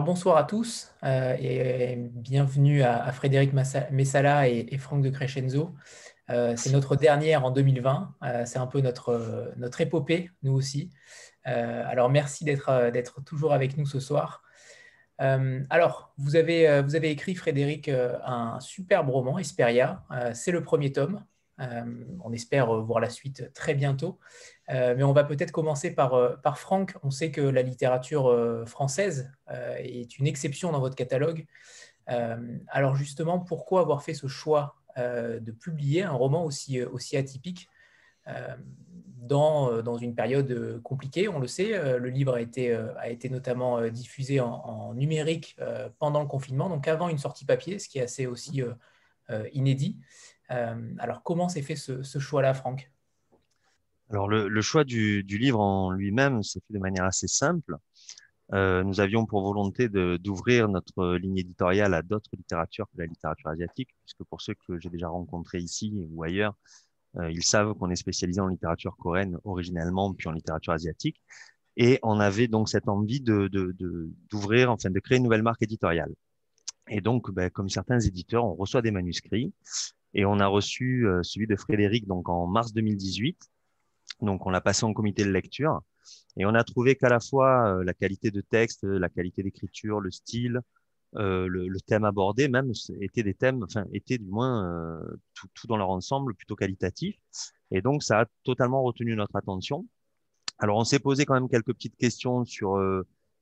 Bonsoir à tous euh, et bienvenue à, Frédéric Messala et, Franck de Crescenzo. Euh, c'est notre dernière en 2020. Euh, c'est un peu notre, épopée, nous aussi. alors merci d'être toujours avec nous ce soir. alors, vous avez, vous avez écrit, Frédéric, un superbe roman, Esperia. c'est le premier tome. on espère voir la suite très bientôt. Euh, mais on va peut-être commencer par, euh, par Franck. On sait que la littérature euh, française est une exception dans votre catalogue. alors justement, pourquoi avoir fait ce choix de publier un roman aussi, atypique dans, une période compliquée, on le sait. Le livre a été, a été notamment diffusé en, numérique pendant le confinement, donc avant une sortie papier, ce qui est assez aussi inédit. alors comment s'est fait ce, ce choix-là, Franck? Alors, le, choix du, livre en lui-même s'est fait de manière assez simple. Euh, nous avions pour volonté d'ouvrir notre ligne éditoriale à d'autres littératures que la littérature asiatique, puisque pour ceux que j'ai déjà rencontrés ici ou ailleurs, euh, ils savent qu'on est spécialisé en littérature coréenne originellement, puis en littérature asiatique. Et on avait donc cette envie d'ouvrir, de, enfin de créer une nouvelle marque éditoriale. Et donc, ben, comme certains éditeurs, on reçoit des manuscrits. Et on a reçu euh, celui de Frédéric donc en mars 2018 donc, on l'a passé en comité de lecture et on a trouvé qu'à la fois euh, la qualité de texte, la qualité d'écriture, le style, euh, le, thème abordé même étaient des thèmes, enfin étaient du moins euh, tout, tout, dans leur ensemble plutôt qualitatif. Et donc ça a totalement retenu notre attention. Alors on s'est posé quand même quelques petites questions sur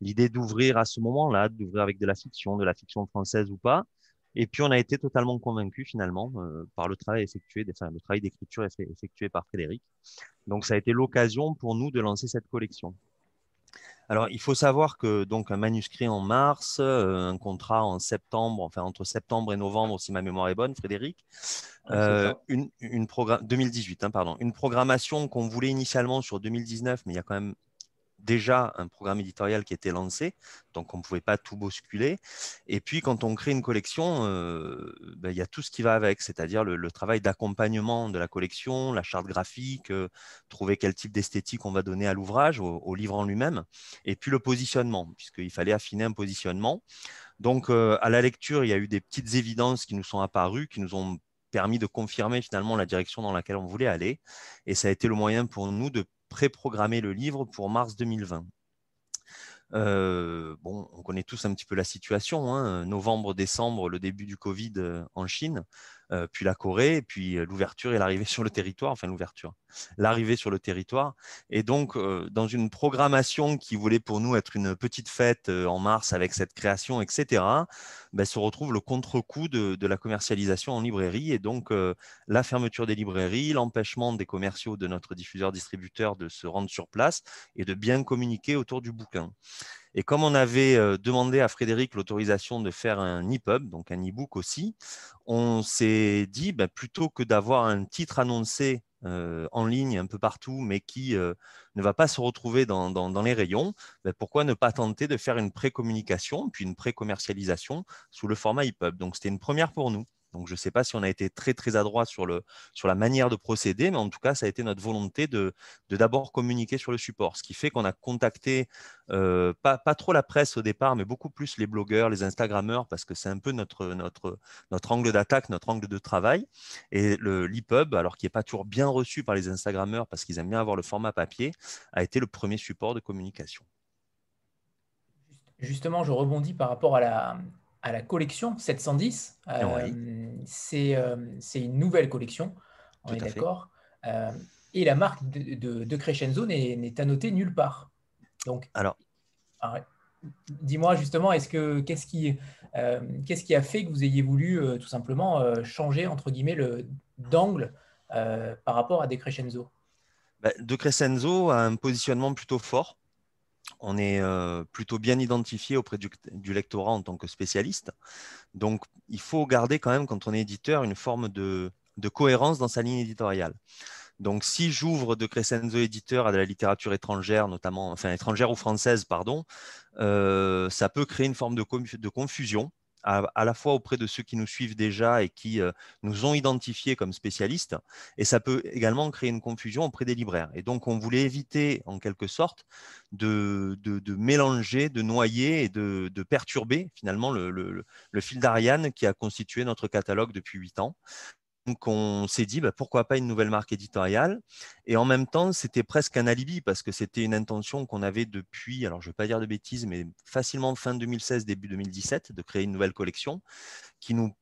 l'idée d'ouvrir à ce moment-là, d'ouvrir avec de la fiction, de la fiction française ou pas. Et puis on a été totalement convaincu finalement par le travail effectué, enfin, le travail d'écriture effectué par Frédéric. Donc, ça a été l'occasion pour nous de lancer cette collection. Alors, il faut savoir que donc un manuscrit en mars, euh, un contrat en septembre, enfin entre septembre et novembre, si ma mémoire est bonne, Frédéric, euh, une, une 2018, hein, pardon, une programmation qu'on voulait initialement sur 2019, mais il y a quand même déjà un programme éditorial qui était lancé, donc on ne pouvait pas tout bousculer. Et puis, quand on crée une collection, euh, ben, il y a tout ce qui va avec, c'est-à-dire le, travail d'accompagnement de la collection, la charte graphique, euh, trouver quel type d'esthétique on va donner à l'ouvrage, au, livre en lui-même, et puis le positionnement, puisqu'il fallait affiner un positionnement. Donc, euh, à la lecture, il y a eu des petites évidences qui nous sont apparues, qui nous ont permis de confirmer finalement la direction dans laquelle on voulait aller. Et ça a été le moyen pour nous de préprogrammer le livre pour mars 2020. Euh, bon, on connaît tous un petit peu la situation. Hein. Novembre, décembre, le début du Covid euh, en Chine. Euh, puis la Corée, puis euh, l'ouverture et l'arrivée sur le territoire, enfin l'ouverture, l'arrivée sur le territoire. Et donc, euh, dans une programmation qui voulait pour nous être une petite fête en mars avec cette création, etc., ben, se retrouve le contre-coup de, la commercialisation en librairie et donc la fermeture des librairies, l'empêchement des commerciaux de notre diffuseur-distributeur de se rendre sur place et de bien communiquer autour du bouquin. Et comme on avait demandé à Frédéric l'autorisation de faire un EPUB, donc un e-book aussi, on s'est dit, bah, plutôt que d'avoir un titre annoncé en ligne un peu partout, mais qui ne va pas se retrouver dans, les rayons, bah, pourquoi ne pas tenter de faire une pré-communication, puis une pré-commercialisation sous le format EPUB? Donc, c'était une première pour nous. Donc, je ne sais pas si on a été très, très adroit sur, le, sur la manière de procéder, mais en tout cas, ça a été notre volonté de d'abord communiquer sur le support. Ce qui fait qu'on a contacté, euh, pas, pas, trop la presse au départ, mais beaucoup plus les blogueurs, les Instagrammeurs, parce que c'est un peu notre, notre, notre angle d'attaque, notre angle de travail. Et l'EPUB, alors qui n'est pas toujours bien reçu par les Instagrammeurs, parce qu'ils aiment bien avoir le format papier, a été le premier support de communication. Justement, je rebondis par rapport à la, à la collection 710. Euh, euh, c'est une nouvelle collection, on est d'accord. Euh, et la marque de, de, Crescenzo n'est annotée nulle part. Donc, alors, dis-moi justement, est-ce que qu'est-ce qui, qu'est-ce qui a fait que vous ayez voulu tout simplement changer entre guillemets le d'angle par rapport à De Crescenzo? Bah, De Crescenzo a un positionnement plutôt fort on est euh, plutôt bien identifié auprès du, lectorat en tant que spécialiste. Donc, il faut garder quand même, quand on est éditeur, une forme de, cohérence dans sa ligne éditoriale. Donc, si j'ouvre de Crescenzo éditeur à de la littérature étrangère, notamment, enfin étrangère ou française, pardon, euh, ça peut créer une forme de, confusion à, la fois auprès de ceux qui nous suivent déjà et qui nous ont identifiés comme spécialistes, et ça peut également créer une confusion auprès des libraires. Et donc, on voulait éviter, en quelque sorte, de, mélanger, de noyer et de, perturber finalement le, le, le fil d'Ariane qui a constitué notre catalogue depuis huit ans. Donc on s'est dit bah, pourquoi pas une nouvelle marque éditoriale. Et en même temps, c'était presque un alibi parce que c'était une intention qu'on avait depuis, alors je ne vais pas dire de bêtises, mais facilement fin 2016, début 2017, de créer une nouvelle collection qui nous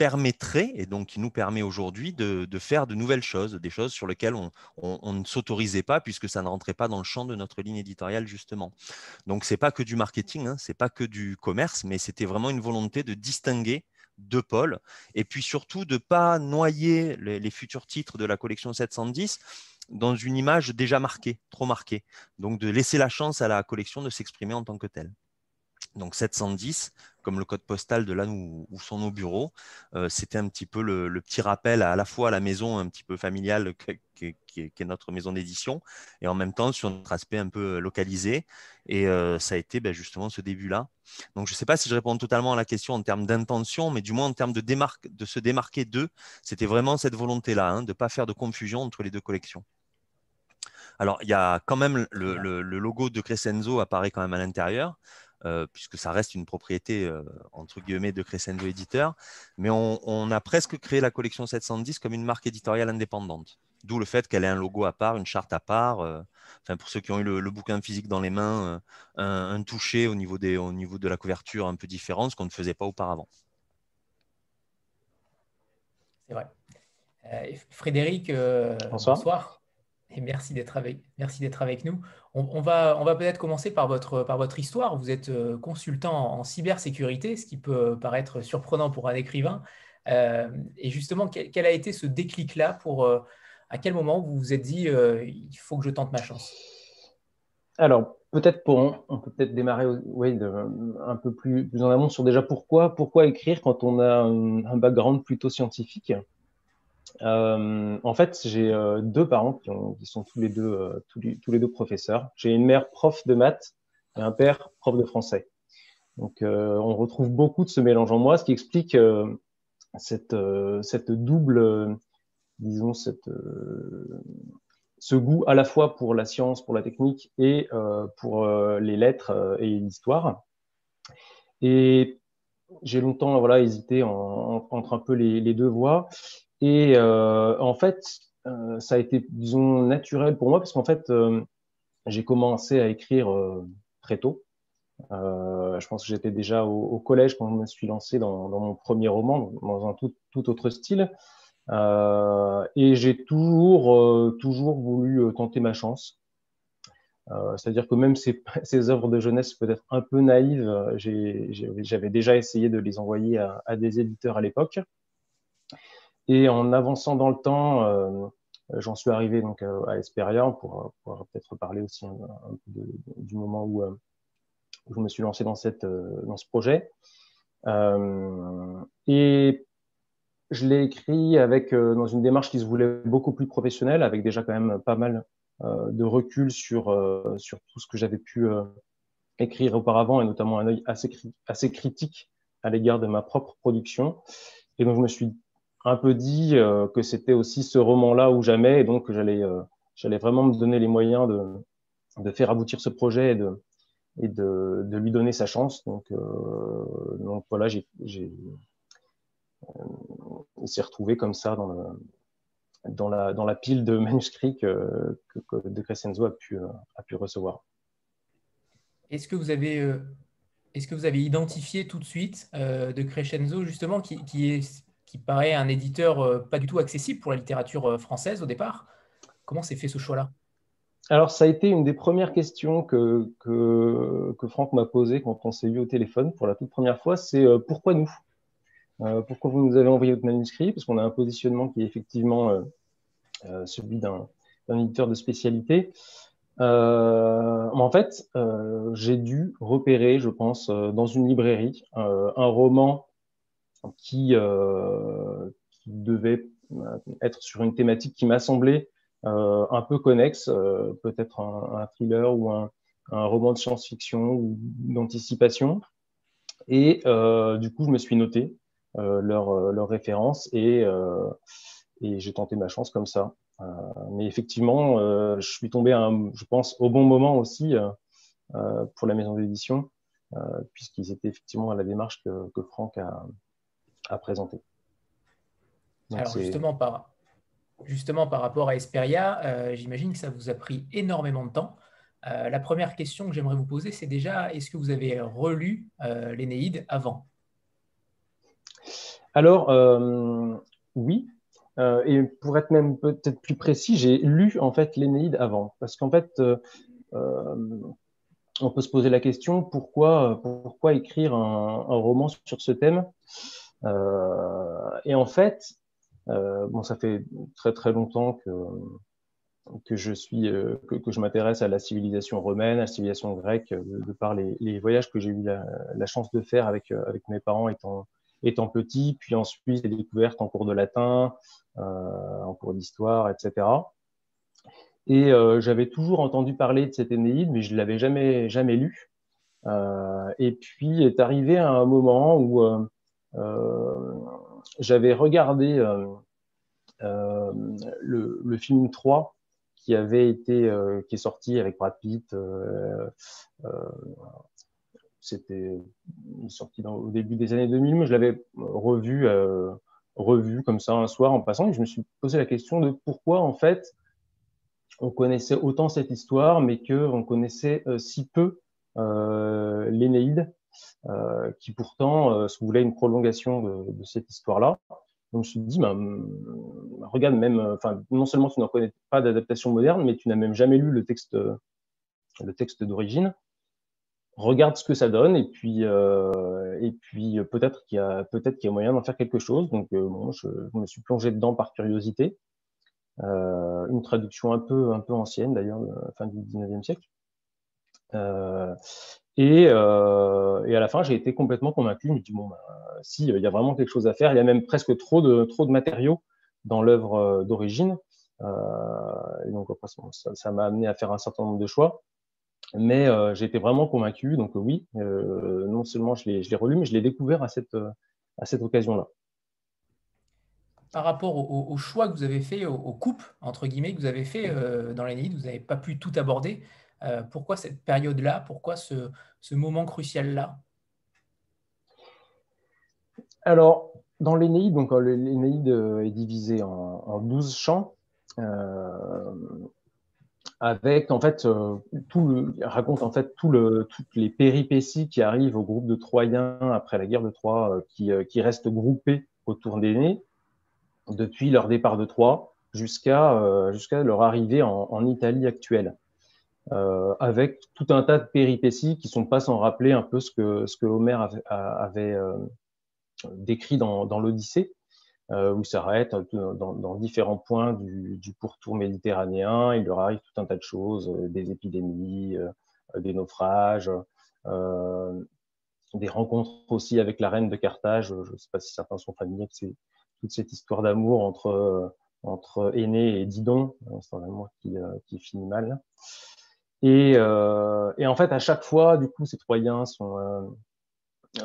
permettrait, et donc qui nous permet aujourd'hui de, faire de nouvelles choses, des choses sur lesquelles on, ne s'autorisait pas puisque ça ne rentrait pas dans le champ de notre ligne éditoriale justement. Donc c'est pas que du marketing, hein, c'est pas que du commerce, mais c'était vraiment une volonté de distinguer de Paul, et puis surtout de ne pas noyer les, futurs titres de la collection 710 dans une image déjà marquée, trop marquée. Donc de laisser la chance à la collection de s'exprimer en tant que telle. Donc 710, comme le code postal de là où, sont nos bureaux, euh, c'était un petit peu le, petit rappel à, la fois à la maison un petit peu familiale qui, est notre maison d'édition, et en même temps sur notre aspect un peu localisé. Et euh, ça a été ben, justement ce début-là. Donc je ne sais pas si je réponds totalement à la question en termes d'intention, mais du moins en termes de, de se démarquer d'eux, c'était vraiment cette volonté-là, hein, de ne pas faire de confusion entre les deux collections. Alors, il y a quand même le, le logo de Crescenzo apparaît quand même à l'intérieur. Euh, puisque ça reste une propriété euh, entre guillemets de Crescendo Éditeur. Mais on, a presque créé la collection 710 comme une marque éditoriale indépendante. D'où le fait qu'elle ait un logo à part, une charte à part. Euh, enfin, pour ceux qui ont eu le, bouquin physique dans les mains, un, toucher au niveau, des, au niveau de la couverture un peu différent, ce qu'on ne faisait pas auparavant. C'est vrai. Frédéric, bonsoir merci d'être avec, nous. On, va, peut-être commencer par votre, par votre histoire. Vous êtes euh, consultant en, cybersécurité, ce qui peut paraître surprenant pour un écrivain. Euh, et justement, quel, a été ce déclic-là pour euh, à quel moment vous vous êtes dit il faut que je tente ma chance? Alors, peut-être pour on peut peut-être démarrer un peu plus, plus en amont sur déjà pourquoi, pourquoi écrire quand on a un background plutôt scientifique. Euh, en fait, j'ai euh, deux parents qui, sont tous les deux, euh, tous, les, deux professeurs. J'ai une mère prof de maths et un père prof de français. Donc, on retrouve beaucoup de ce mélange en moi, ce qui explique cette, double, disons, ce goût à la fois pour la science, pour la technique et pour les lettres et l'histoire. Et j'ai longtemps voilà, hésité entre un peu les, les deux voies. Et euh, en fait, euh, ça a été, disons, naturel pour moi parce qu'en fait, euh, j'ai commencé à écrire très tôt. je pense que j'étais déjà au, collège quand je me suis lancé dans, mon premier roman, dans un tout, autre style. et j'ai toujours, toujours voulu tenter ma chance. C'est-à-dire que même ces, œuvres de jeunesse peut-être un peu naïves, j'avais déjà essayé de les envoyer à, à des éditeurs à l'époque. Et en avançant dans le temps, euh, j'en suis arrivé donc euh, à Esperia pour, pour peut-être parler aussi du moment où, euh, où, je me suis lancé dans, cette, dans ce projet. et je l'ai écrit avec dans une démarche qui se voulait beaucoup plus professionnelle, avec déjà quand même pas mal de recul sur sur tout ce que j'avais pu écrire auparavant et notamment un œil assez assez critique à l'égard de ma propre production. Et donc je me suis un peu dit euh, que c'était aussi ce roman-là ou jamais, et donc j'allais euh, j'allais vraiment me donner les moyens de, faire aboutir ce projet et de, lui donner sa chance. Donc, euh, voilà, j'ai, j'ai il s'est retrouvé comme ça dans, la, pile de manuscrits que, De Crescenzo a pu, a pu recevoir. Est-ce que vous avez, est-ce que vous avez identifié tout de suite De Crescenzo justement qui est qui paraît un éditeur euh, pas du tout accessible pour la littérature euh, française au départ. Comment s'est fait ce choix-là? Alors, ça a été une des premières questions que, que, Franck m'a posées quand on s'est vu au téléphone pour la toute première fois, c'est euh, pourquoi nous? Pourquoi vous nous avez envoyé votre manuscrit? Parce qu'on a un positionnement qui est effectivement celui d'un éditeur de spécialité. en fait, j'ai dû repérer, je pense, dans une librairie, un roman qui, euh, qui devait euh, être sur une thématique qui m'a semblé euh, un peu connexe, peut-être un, un, thriller ou un, un roman de science-fiction ou d'anticipation. Et du coup, je me suis noté leurs leur références et, et j'ai tenté ma chance comme ça. mais effectivement, je suis tombé, je pense, au bon moment aussi pour la maison d'édition, puisqu'ils étaient effectivement à la démarche que, que Franck a, a présentée. Alors justement par, justement, par rapport à Esperia, euh, j'imagine que ça vous a pris énormément de temps. Euh, la première question que j'aimerais vous poser, c'est déjà, est-ce que vous avez relu euh, l'Énéide avant? Alors, oui. et pour être même peut-être plus précis, j'ai lu en fait l'Énéide avant. Parce qu'en fait, on peut se poser la question, pourquoi, pourquoi écrire un, un roman sur ce thème? Et en fait, euh, bon, ça fait très très longtemps que que je suis euh, que, je m'intéresse à la civilisation romaine, à la civilisation grecque, euh, de, par les, voyages que j'ai eu la, chance de faire avec avec mes parents étant étant petit, puis ensuite les découvertes en cours de latin, euh, en cours d'histoire, etc. Et euh, j'avais toujours entendu parler de cette Énéide, mais je l'avais jamais jamais lu. Euh, et puis est arrivé un moment où j'avais regardé euh, euh, le, le, film 3 qui avait été euh, qui est sorti avec Brad Pitt c'était sorti dans, au début des années 2000 mais je l'avais revu revu comme ça un soir en passant et je me suis posé la question de pourquoi en fait on connaissait autant cette histoire mais que on connaissait si peu euh, l'Énéide euh, qui pourtant euh, se voulait une prolongation de, cette histoire-là. Donc je me suis dit, bah, regarde même, euh, enfin non seulement tu n'en connais pas d'adaptation moderne, mais tu n'as même jamais lu le texte, le texte d'origine. Regarde ce que ça donne et puis euh, et puis peut-être qu'il y a peut-être qu'il y a moyen d'en faire quelque chose. Donc euh, bon, je, me suis plongé dedans par curiosité. Euh, une traduction un peu un peu ancienne d'ailleurs, fin du 19e siècle. Euh, et, euh, à la fin, j'ai été complètement convaincu. Je me dis, bon, bah, si, il y a vraiment quelque chose à faire. Il y a même presque trop de, matériaux dans l'œuvre euh, d'origine. Euh, donc, ça m'a amené à faire un certain nombre de choix. Mais euh, j'ai été vraiment convaincu. Donc, oui, euh, non seulement je l'ai relu, mais je l'ai découvert à cette, occasion-là. Par rapport au, au, choix que vous avez fait, aux, coupes, entre guillemets, que vous avez fait euh, dans l'année, vous n'avez pas pu tout aborder. Euh, pourquoi cette période-là? Pourquoi ce, moment crucial-là? Alors, dans l'Énéide, donc euh, l'Énéide est divisé en, en 12 chants. Euh, avec en fait tout raconte en fait tout toutes les péripéties qui arrivent au groupe de Troyens après la guerre de Troie, qui, qui restent groupés autour d'Énée depuis leur départ de Troie jusqu'à jusqu'à leur arrivée en Italie actuelle euh, avec tout un tas de péripéties qui sont pas sans rappeler un peu ce que, ce que Homer avait, avait euh, décrit dans, dans l'Odyssée, euh, où s'arrête dans, dans, différents points du, du, pourtour méditerranéen. Il leur arrive tout un tas de choses, euh, des épidémies, euh, des naufrages, des rencontres aussi avec la reine de Carthage. Je ne sais pas si certains sont familiers de toute cette histoire d'amour entre entre Aîné et Didon, c'est un amour qui, qui finit mal. Et, euh, et, en fait, à chaque fois, du coup, ces Troyens sont, euh,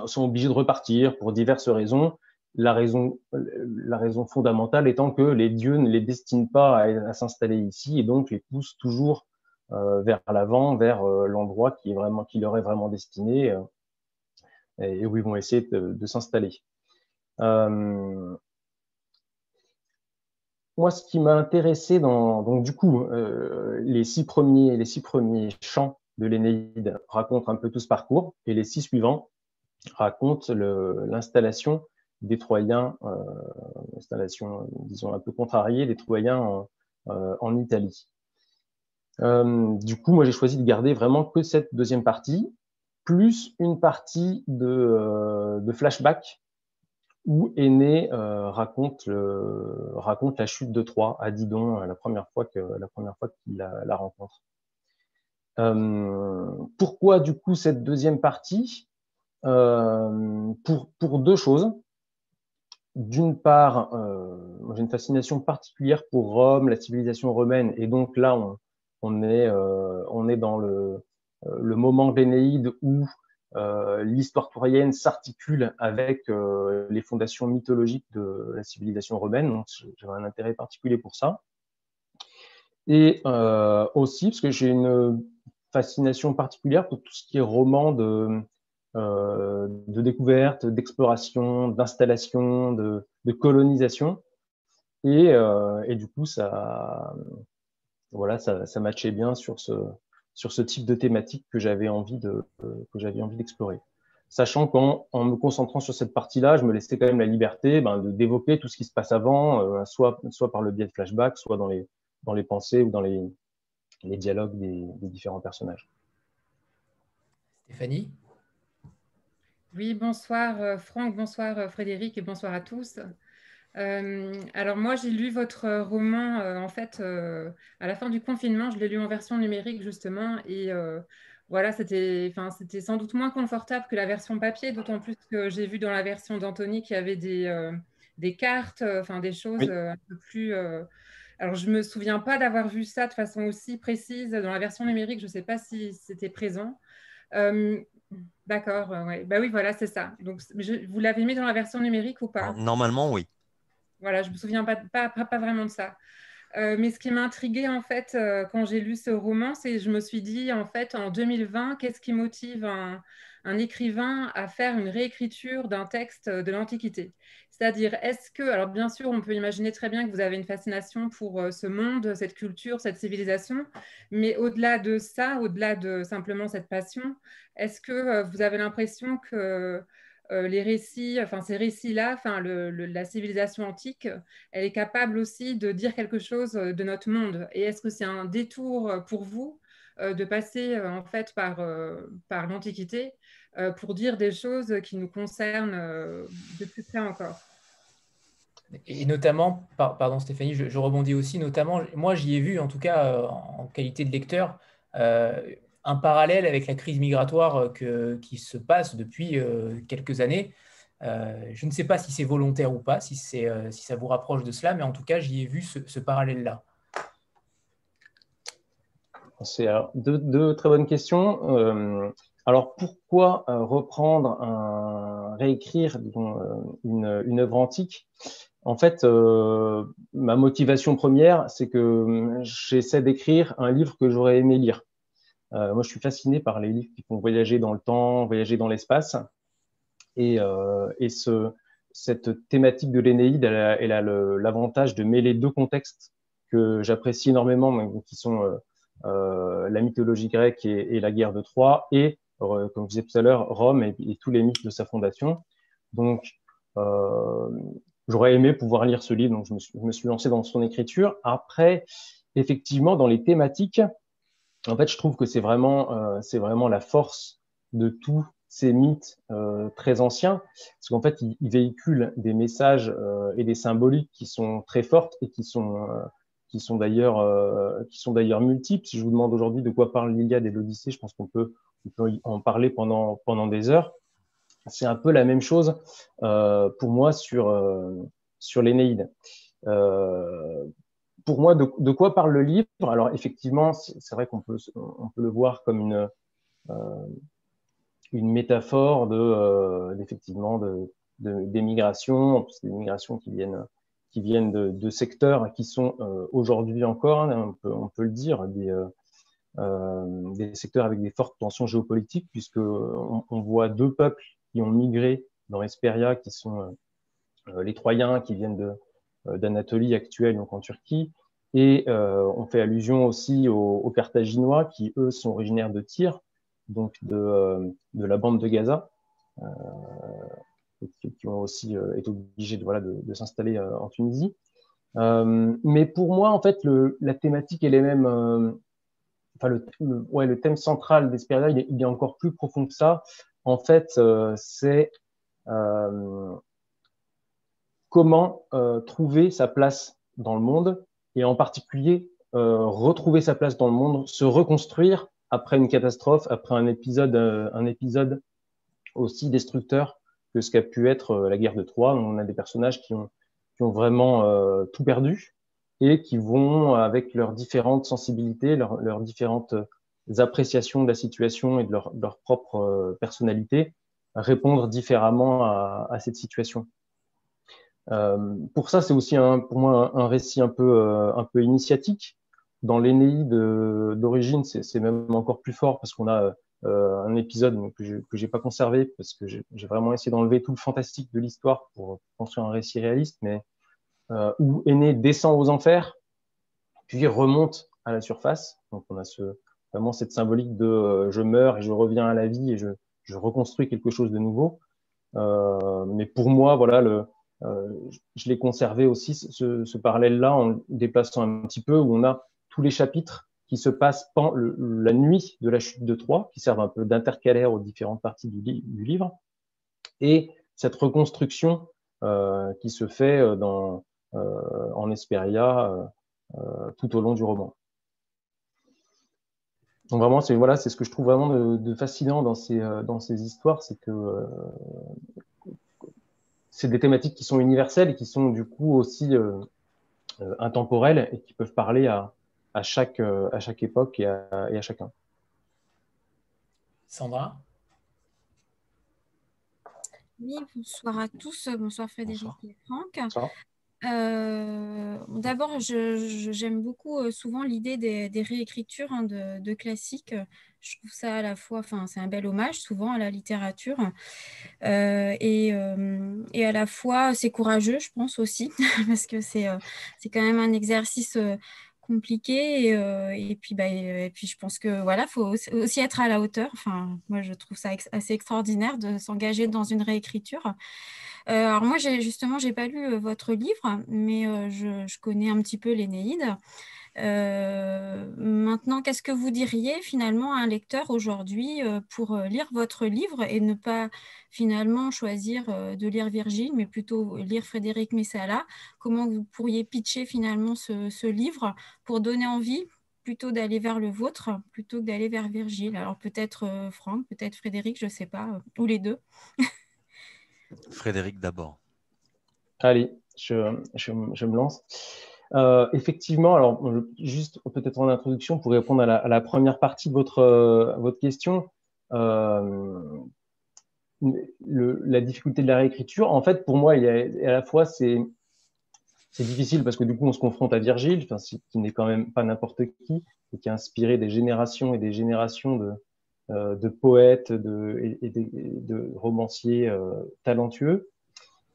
sont obligés de repartir pour diverses raisons. La raison, la raison fondamentale étant que les dieux ne les destinent pas à, s'installer ici et donc les poussent toujours euh, vers l'avant, vers euh, l'endroit qui, est vraiment, qui leur est vraiment destiné euh, et où ils vont essayer de, s'installer. Moi, ce qui m'a intéressé dans, donc du coup, euh, les six premiers, les six premiers chants de l'Énéide racontent un peu tout ce parcours, et les six suivants racontent l'installation des Troyens, euh, installation, disons, un peu contrariée des Troyens en, euh, en Italie. Euh, du coup, moi, j'ai choisi de garder vraiment que cette deuxième partie, plus une partie de, euh, de flashback où Aîné euh, raconte, la chute de Troie à Didon euh, la première fois qu'il la, rencontre. Euh, pourquoi du coup cette deuxième partie? Pour, deux choses. D'une part, j'ai une fascination particulière pour Rome, la civilisation romaine, et donc là on, est, dans le, moment d'Énéide où l'histoire troyenne s'articule avec les fondations mythologiques de la civilisation romaine. Donc, j'avais un intérêt particulier pour ça. Et aussi parce que j'ai une fascination particulière pour tout ce qui est roman de, de découverte, d'exploration, d'installation, de, de, colonisation. Et, et, du coup, ça, voilà, ça, ça matchait bien sur ce, sur ce type de thématique que j'avais envie de euh, que j'avais envie d'explorer. Sachant qu'en en me concentrant sur cette partie-là, je me laissais quand même la liberté ben, de d'évoquer tout ce qui se passe avant, euh, soit soit par le biais de flashbacks, soit dans les dans les pensées ou dans les les dialogues des, des différents personnages. Stéphanie? Oui, bonsoir euh, Franck, bonsoir Frédéric et bonsoir à tous. Euh, alors moi, j'ai lu votre roman euh, en fait euh, à la fin du confinement. Je l'ai lu en version numérique justement et voilà, c'était, sans doute moins confortable que la version papier, d'autant plus que j'ai vu dans la version d'Anthony qu'il y avait des, des cartes, enfin des choses un peu plus. alors je me souviens pas d'avoir vu ça de façon aussi précise dans la version numérique. Je ne sais pas si c'était présent. D'accord, ouais. bah oui, voilà, c'est ça. Donc, vous l'avez mis dans la version numérique ou pas? Normalement, oui. Voilà, je me souviens pas, pas, pas, vraiment de ça. Euh, mais ce qui m'a intriguée, en fait, euh, quand j'ai lu ce roman, c'est je me suis dit, en fait, en 2020, qu'est-ce qui motive un, écrivain à faire une réécriture d'un texte de l'Antiquité? C'est-à-dire, est-ce que, alors bien sûr, on peut imaginer très bien que vous avez une fascination pour euh, ce monde, cette culture, cette civilisation, mais au-delà de ça, au-delà de simplement cette passion, est-ce que vous avez l'impression que euh, les récits, enfin ces récits-là, enfin la civilisation antique, elle est capable aussi de dire quelque chose euh, de notre monde. Et est-ce que c'est un détour pour vous euh, de passer en fait par, par l'Antiquité pour dire des choses qui nous concernent de plus près encore? Et notamment, pardon Stéphanie, je, rebondis aussi, notamment, moi j'y ai vu en tout cas en qualité de lecteur un parallèle avec la crise migratoire euh, qui se passe depuis euh, quelques années. Euh, je ne sais pas si c'est volontaire ou pas, si, si ça vous rapproche de cela, mais en tout cas, j'y ai vu ce, parallèle-là. C'est deux, très bonnes questions. alors, pourquoi reprendre, réécrire une, une, œuvre antique? En fait, ma motivation première, c'est que j'essaie d'écrire un livre que j'aurais aimé lire. Euh, moi, je suis fasciné par les livres qui font voyager dans le temps, voyager dans l'espace. Et, euh, et ce, cette thématique de l'Énéide, elle a l'avantage de mêler deux contextes que j'apprécie énormément, qui sont euh, euh, la mythologie grecque et, et, la guerre de Troie, et, euh, comme je disais tout à l'heure, Rome et, et, tous les mythes de sa fondation. Donc, euh, j'aurais aimé pouvoir lire ce livre, donc je me, suis, je me suis lancé dans son écriture. Après, effectivement, dans les thématiques, en fait, je trouve que c'est vraiment, euh, c'est vraiment la force de tous ces mythes euh, très anciens, parce qu'en fait, ils, véhiculent des messages euh, et des symboliques qui sont très fortes et qui sont, euh, qui sont d'ailleurs, euh, qui sont d'ailleurs multiples. Si je vous demande aujourd'hui de quoi parle l'Iliade et l'Odyssée, je pense qu'on peut, peut en parler pendant, pendant des heures. C'est un peu la même chose pour moi sur, sur l'Énéide pour moi, de, quoi parle le livre? Alors effectivement, c'est vrai qu'on peut, on peut le voir comme une, euh, une métaphore de, euh, effectivement, de, des migrations, des migrations qui viennent, qui viennent de, de secteurs qui sont euh, aujourd'hui encore, hein, on, peut, on, peut, le dire, des, euh, euh, des secteurs avec des fortes tensions géopolitiques, puisque on, voit deux peuples qui ont migré dans Hesperia, qui sont les Troyens, qui viennent de d'Anatolie actuelle, donc en Turquie. Et euh, on fait allusion aussi aux, Carthaginois qui, eux, sont originaires de Tyr, donc de, euh, de la bande de Gaza, qui, qui, ont aussi été obligés de, voilà, de, de s'installer en Tunisie. mais pour moi, en fait, le, la thématique, elle est même enfin le, ouais, le thème central d'Esperia, il, il, est encore plus profond que ça. En fait, euh, c'est euh, comment euh, trouver sa place dans le monde et en particulier euh, retrouver sa place dans le monde, se reconstruire après une catastrophe, après un épisode, euh, aussi destructeur que ce qu'a pu être la guerre de Troie. On a des personnages qui ont, vraiment tout perdu et qui vont avec leurs différentes sensibilités, leurs, leurs différentes appréciations de la situation et de leur, propre personnalité répondre différemment à, cette situation. Pour ça, c'est aussi un, pour moi un, récit un peu, un peu initiatique. Dans l'Énéide d'origine, c'est même encore plus fort parce qu'on a euh, un épisode que je n'ai pas conservé parce que j'ai vraiment essayé d'enlever tout le fantastique de l'histoire pour construire un récit réaliste, mais euh, où Aîné descend aux enfers, puis remonte à la surface. Donc on a ce, vraiment cette symbolique de euh, je meurs et je reviens à la vie et je, je reconstruis quelque chose de nouveau. Euh, mais pour moi, voilà, le, euh, je l'ai conservé aussi ce, parallèle-là en déplaçant un petit peu où on a tous les chapitres qui se passe la nuit de la chute de Troie, qui servent un peu d'intercalaire aux différentes parties du, livre, et cette reconstruction euh, qui se fait euh, euh, en Esperia tout au long du roman. Donc vraiment, c'est voilà, c'est ce que je trouve vraiment de, fascinant dans ces dans ces histoires, c'est que c'est des thématiques qui sont universelles et qui sont du coup aussi intemporelles et qui peuvent parler à, à chaque, euh, à chaque époque et à, et à chacun. Sandra? Oui, bonsoir à tous. Bonsoir Frédéric et Franck. Euh, D'abord, j'aime beaucoup euh, souvent l'idée des, réécritures hein, de, classiques. Je trouve ça à la fois, enfin, c'est un bel hommage souvent à la littérature. Euh, et, et, à la fois, c'est courageux, je pense aussi, parce que c'est quand même un exercice compliqué. Et, euh, et, puis, bah, et puis, je pense que voilà, faut aussi être à la hauteur. Enfin, moi, je trouve ça assez extraordinaire de s'engager dans une réécriture. Euh, alors moi, justement, j'ai pas lu euh, votre livre, mais je, je, connais un petit peu l'Énéide. Euh, maintenant, qu'est-ce que vous diriez finalement à un lecteur aujourd'hui euh, pour euh, lire votre livre et ne pas finalement choisir de lire Virgile, mais plutôt lire Frédéric Messala? Comment vous pourriez pitcher finalement ce, livre pour donner envie plutôt d'aller vers le vôtre plutôt que d'aller vers Virgile? Alors peut-être Franck, peut-être Frédéric, je ne sais pas, ou les deux. Frédéric d'abord. Allez, je, je, je me lance. Euh, effectivement, alors juste peut-être en introduction pour répondre à la, première partie de votre, euh, votre question, euh, le, la difficulté de la réécriture, en fait, pour moi, il y a, à la fois c'est difficile parce que du coup, on se confronte à Virgile, qui n'est quand même pas n'importe qui, et qui a inspiré des générations et des générations de, euh, de poètes de, et, de, romanciers talentueux.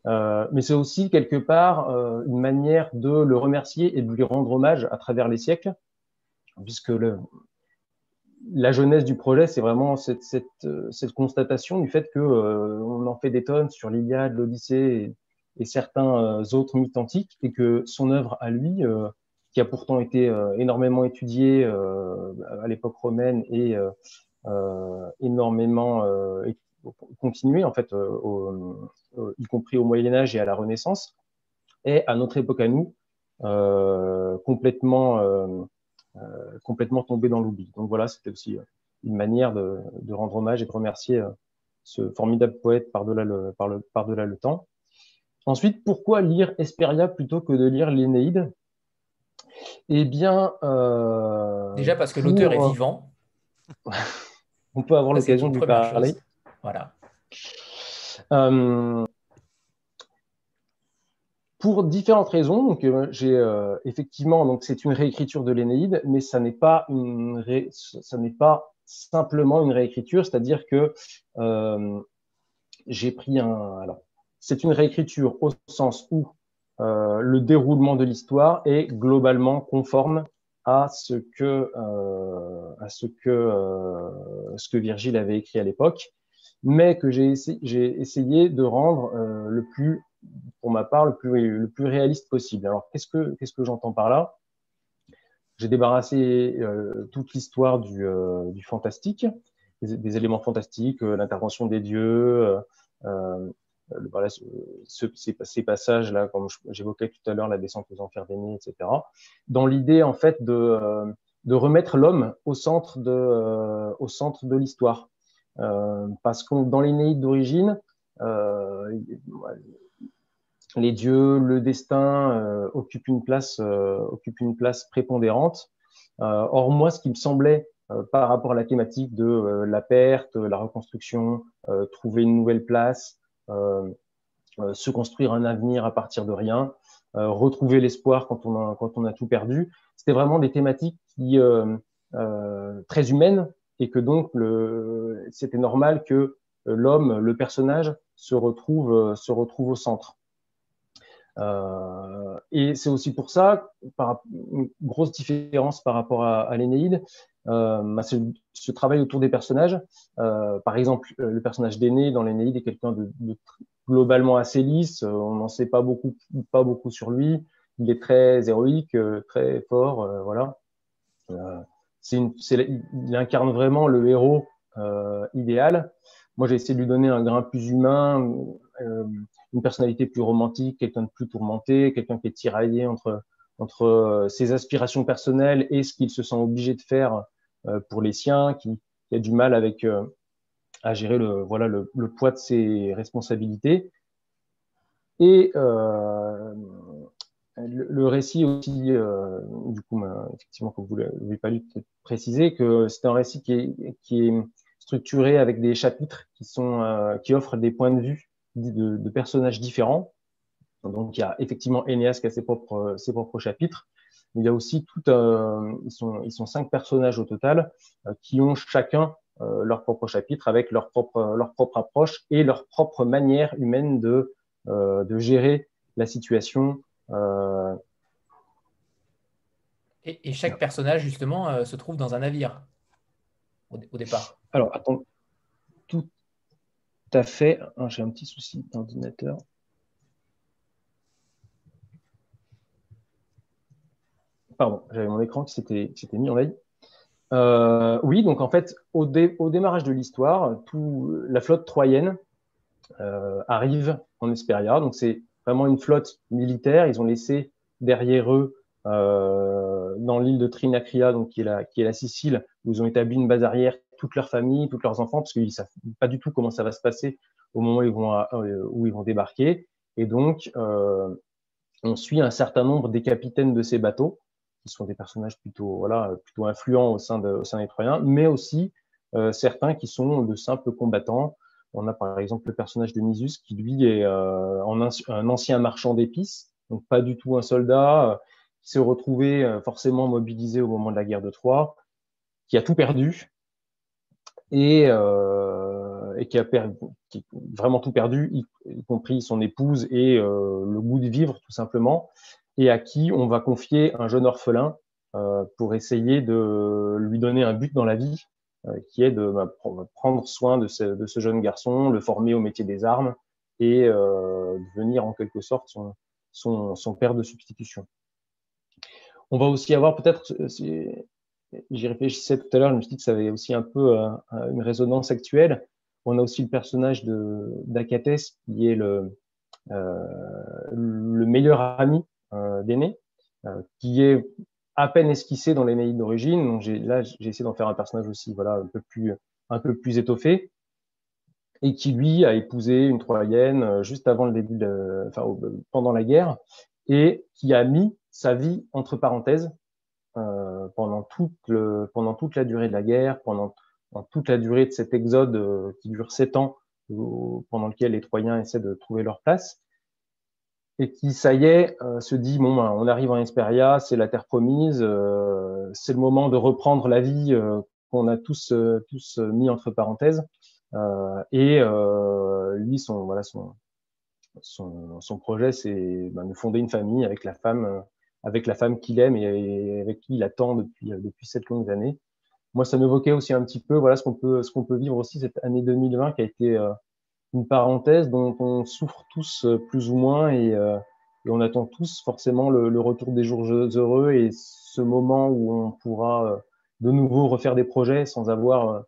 Euh, mais c'est aussi quelque part euh, une manière de le remercier et de lui rendre hommage à travers les siècles, puisque la jeunesse du projet, c'est vraiment euh, cette, constatation du fait que euh, on en fait des tonnes sur l'Iliade, l'Odyssée et, et, certains autres mythes antiques, et que son œuvre à lui, qui a pourtant été énormément étudiée à l'époque romaine et énormément continuer en fait, euh, y compris au Moyen Âge et à la Renaissance, est à notre époque à nous euh, complètement euh, complètement tombé dans l'oubli. Donc voilà, c'était aussi une manière de, de, rendre hommage et de remercier ce formidable poète par-delà le, par le, par -delà le temps. Ensuite, pourquoi lire Esperia plutôt que de lire l'Énéide? Eh bien. Euh, Déjà parce que l'auteur est vivant. On peut avoir l'occasion de lui parler. Voilà. Euh, pour différentes raisons, euh, j'ai euh, effectivement c'est une réécriture de l'Énéide, mais ça n'est pas simplement une réécriture, c'est-à-dire que j'ai pris un alors c'est une réécriture au sens où le déroulement de l'histoire est globalement conforme à à ce que ce que Virgile avait écrit à l'époque mais que j'ai essayé, essayé, de rendre euh, le plus, pour ma part, le plus, le plus réaliste possible. Alors, qu'est-ce que, qu'est-ce que j'entends par là? J'ai débarrassé euh, toute l'histoire du, euh, du fantastique, des, éléments fantastiques, euh, l'intervention des dieux, voilà, ce, ces, ces passages-là, comme j'évoquais tout à l'heure, la descente aux enfers d'Aînée, etc., dans l'idée, en fait, de, de remettre l'homme au centre de, au centre de l'histoire euh, parce que dans l'Énéide d'origine, euh, les dieux, le destin euh, occupent une place, occupent une place prépondérante. or moi, ce qui me semblait par rapport à la thématique de la perte, la reconstruction, trouver une nouvelle place, se construire un avenir à partir de rien, retrouver l'espoir quand on a quand on a tout perdu. C'était vraiment des thématiques qui très humaines et que donc c'était normal que l'homme, le personnage, se retrouve se retrouve au centre. Euh, et c'est aussi pour ça, par, une grosse différence par rapport à, à l'Énéide, euh, bah, ce travail autour des personnages. Euh, par exemple, le personnage d'Aîné dans l'Énéide est quelqu'un de, de, globalement assez lisse. On n'en sait pas beaucoup, pas beaucoup sur lui. Il est très héroïque, très fort. Euh, voilà. Une, il incarne vraiment le héros euh, idéal. Moi, j'ai essayé de lui donner un grain plus humain, euh, une personnalité plus romantique, quelqu'un de plus tourmenté, quelqu'un qui est tiraillé entre, entre euh, ses aspirations personnelles et ce qu'il se sent obligé de faire euh, pour les siens, qui, qui, a du mal avec à gérer le, voilà, le, le, poids de ses responsabilités. Et euh, le, récit aussi, euh, du coup, effectivement, comme vous l'avez pas lu, préciser que c'est un récit qui est, qui est structuré avec des chapitres qui, sont, euh, qui offrent des points de vue de, de, personnages différents. Donc, il y a effectivement Enéas qui a ses propres, ses propres chapitres. Il y a aussi tout, euh, ils, sont, ils sont cinq personnages au total euh, qui ont chacun euh, leur propre chapitre avec leur propre, leur propre approche et leur propre manière humaine de, euh, de gérer la situation. Euh. Et, chaque personnage, justement, se trouve dans un navire au, départ. Alors, attends, tout à fait. Ah, j'ai un petit souci d'ordinateur. Pardon, j'avais mon écran qui s'était mis en veille. Euh, oui, donc en fait, au, dé, au démarrage de l'histoire, la flotte troyenne euh, arrive en Hesperia. Donc c'est vraiment une flotte militaire. Ils ont laissé derrière eux, euh, dans l'île de Trinacria, donc qui est, la, qui est la Sicile, où ils ont établi une base arrière, toute leur famille, tous leurs enfants, parce qu'ils ne savent pas du tout comment ça va se passer au moment où ils vont, euh, où ils vont débarquer. Et donc, euh, on suit un certain nombre des capitaines de ces bateaux qui sont des personnages plutôt, voilà, plutôt influents au sein, de, au sein des Troyens, mais aussi euh, certains qui sont de simples combattants. On a par exemple le personnage de Nisus qui lui est euh, un, ancien marchand d'épices, donc pas du tout un soldat, euh, qui s'est retrouvé euh, forcément mobilisé au moment de la guerre de Troie, qui a tout perdu et, qui a perdu, vraiment tout perdu, y, y compris son épouse et le goût de vivre tout simplement et à qui on va confier un jeune orphelin pour essayer de lui donner un but dans la vie, qui est de prendre soin de ce, jeune garçon, le former au métier des armes et euh, devenir en quelque sorte son, père de substitution. On va aussi avoir peut-être, j'y réfléchissais tout à l'heure, je me suis dit que ça avait aussi un peu euh, une résonance actuelle. On a aussi le personnage d'Acates qui est le, euh, le meilleur ami euh, euh, qui est à peine esquissé dans l'Énéide d'origine. Donc là, j'ai essayé d'en faire un personnage aussi, voilà, un peu plus, un peu plus étoffé, et qui lui a épousé une Troyenne euh, juste avant le début, de, enfin pendant la guerre, et qui a mis sa vie entre parenthèses euh, pendant toute le, pendant toute la durée de la guerre, pendant, pendant toute la durée de cet exode euh, qui dure sept ans, pendant lequel les Troyens essaient de trouver leur place et qui, ça y est, euh, se dit bon, ben, on arrive en Esperia, c'est la terre promise, euh, c'est le moment de reprendre la vie euh, qu'on a tous euh, tous mis entre parenthèses. Euh, et lui, son voilà son son, son projet, c'est ben, de fonder une famille avec la femme avec la femme qu'il aime et, avec qui il attend depuis depuis sept longues années. Moi, ça m'évoquait aussi un petit peu voilà ce qu'on peut ce qu'on peut vivre aussi cette année 2020 qui a été une parenthèse dont on souffre tous euh, plus ou moins et, euh, et on attend tous forcément le, le, retour des jours heureux et ce moment où on pourra euh, de nouveau refaire des projets sans avoir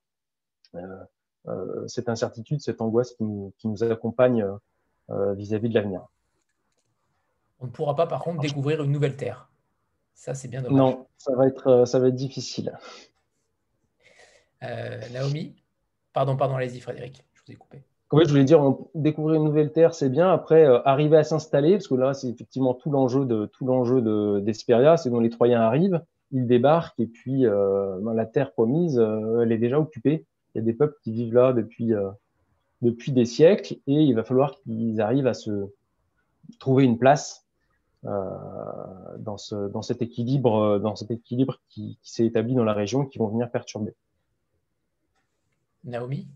euh, cette incertitude, cette angoisse qui nous, qui nous accompagne vis-à-vis -vis de l'avenir. On ne pourra pas par contre découvrir une nouvelle terre. Ça, c'est bien dommage. Non, ça va être, ça va être difficile. Naomi? Pardon, pardon, allez-y Frédéric, je vous ai coupé. Oui, je voulais dire, découvrir une nouvelle terre, c'est bien. Après, euh, arriver à s'installer, parce que là, c'est effectivement tout l'enjeu de tout l'enjeu d'Esperia, c'est dont les Troyens arrivent. ils débarquent et puis ben, la terre promise, elle est déjà occupée. Il y a des peuples qui vivent là depuis, depuis des siècles et il va falloir qu'ils arrivent à se trouver une place dans, ce, dans cet équilibre, dans cet équilibre qui, qui s'est établi dans la région qui vont venir perturber. Naomi?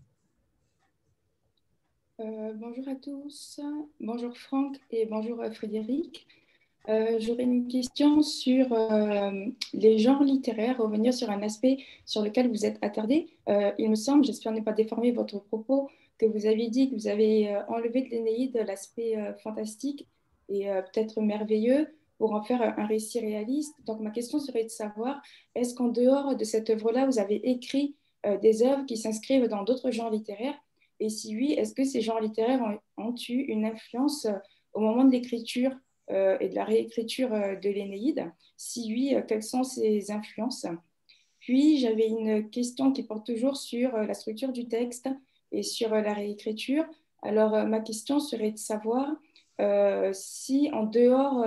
Euh, bonjour à tous, bonjour Franck et bonjour euh, Frédéric. Euh, j'aurais une question sur les genres littéraires, revenir sur un aspect sur lequel vous êtes attardé. il me semble, j'espère ne pas déformer votre propos, que vous avez dit que vous avez enlevé de l'Énéide l'aspect fantastique et peut-être merveilleux pour en faire un récit réaliste. Donc ma question serait de savoir, est-ce qu'en dehors de cette œuvre-là, vous avez écrit des œuvres qui s'inscrivent dans d'autres genres littéraires et si oui, est-ce que ces genres littéraires ont, eu une influence euh, au moment de l'écriture euh, et de la réécriture euh, de l'Énéide? Si oui, quelles sont ces influences? Puis, j'avais une question qui porte toujours sur la structure du texte et sur la réécriture. Alors, ma question serait de savoir si, en dehors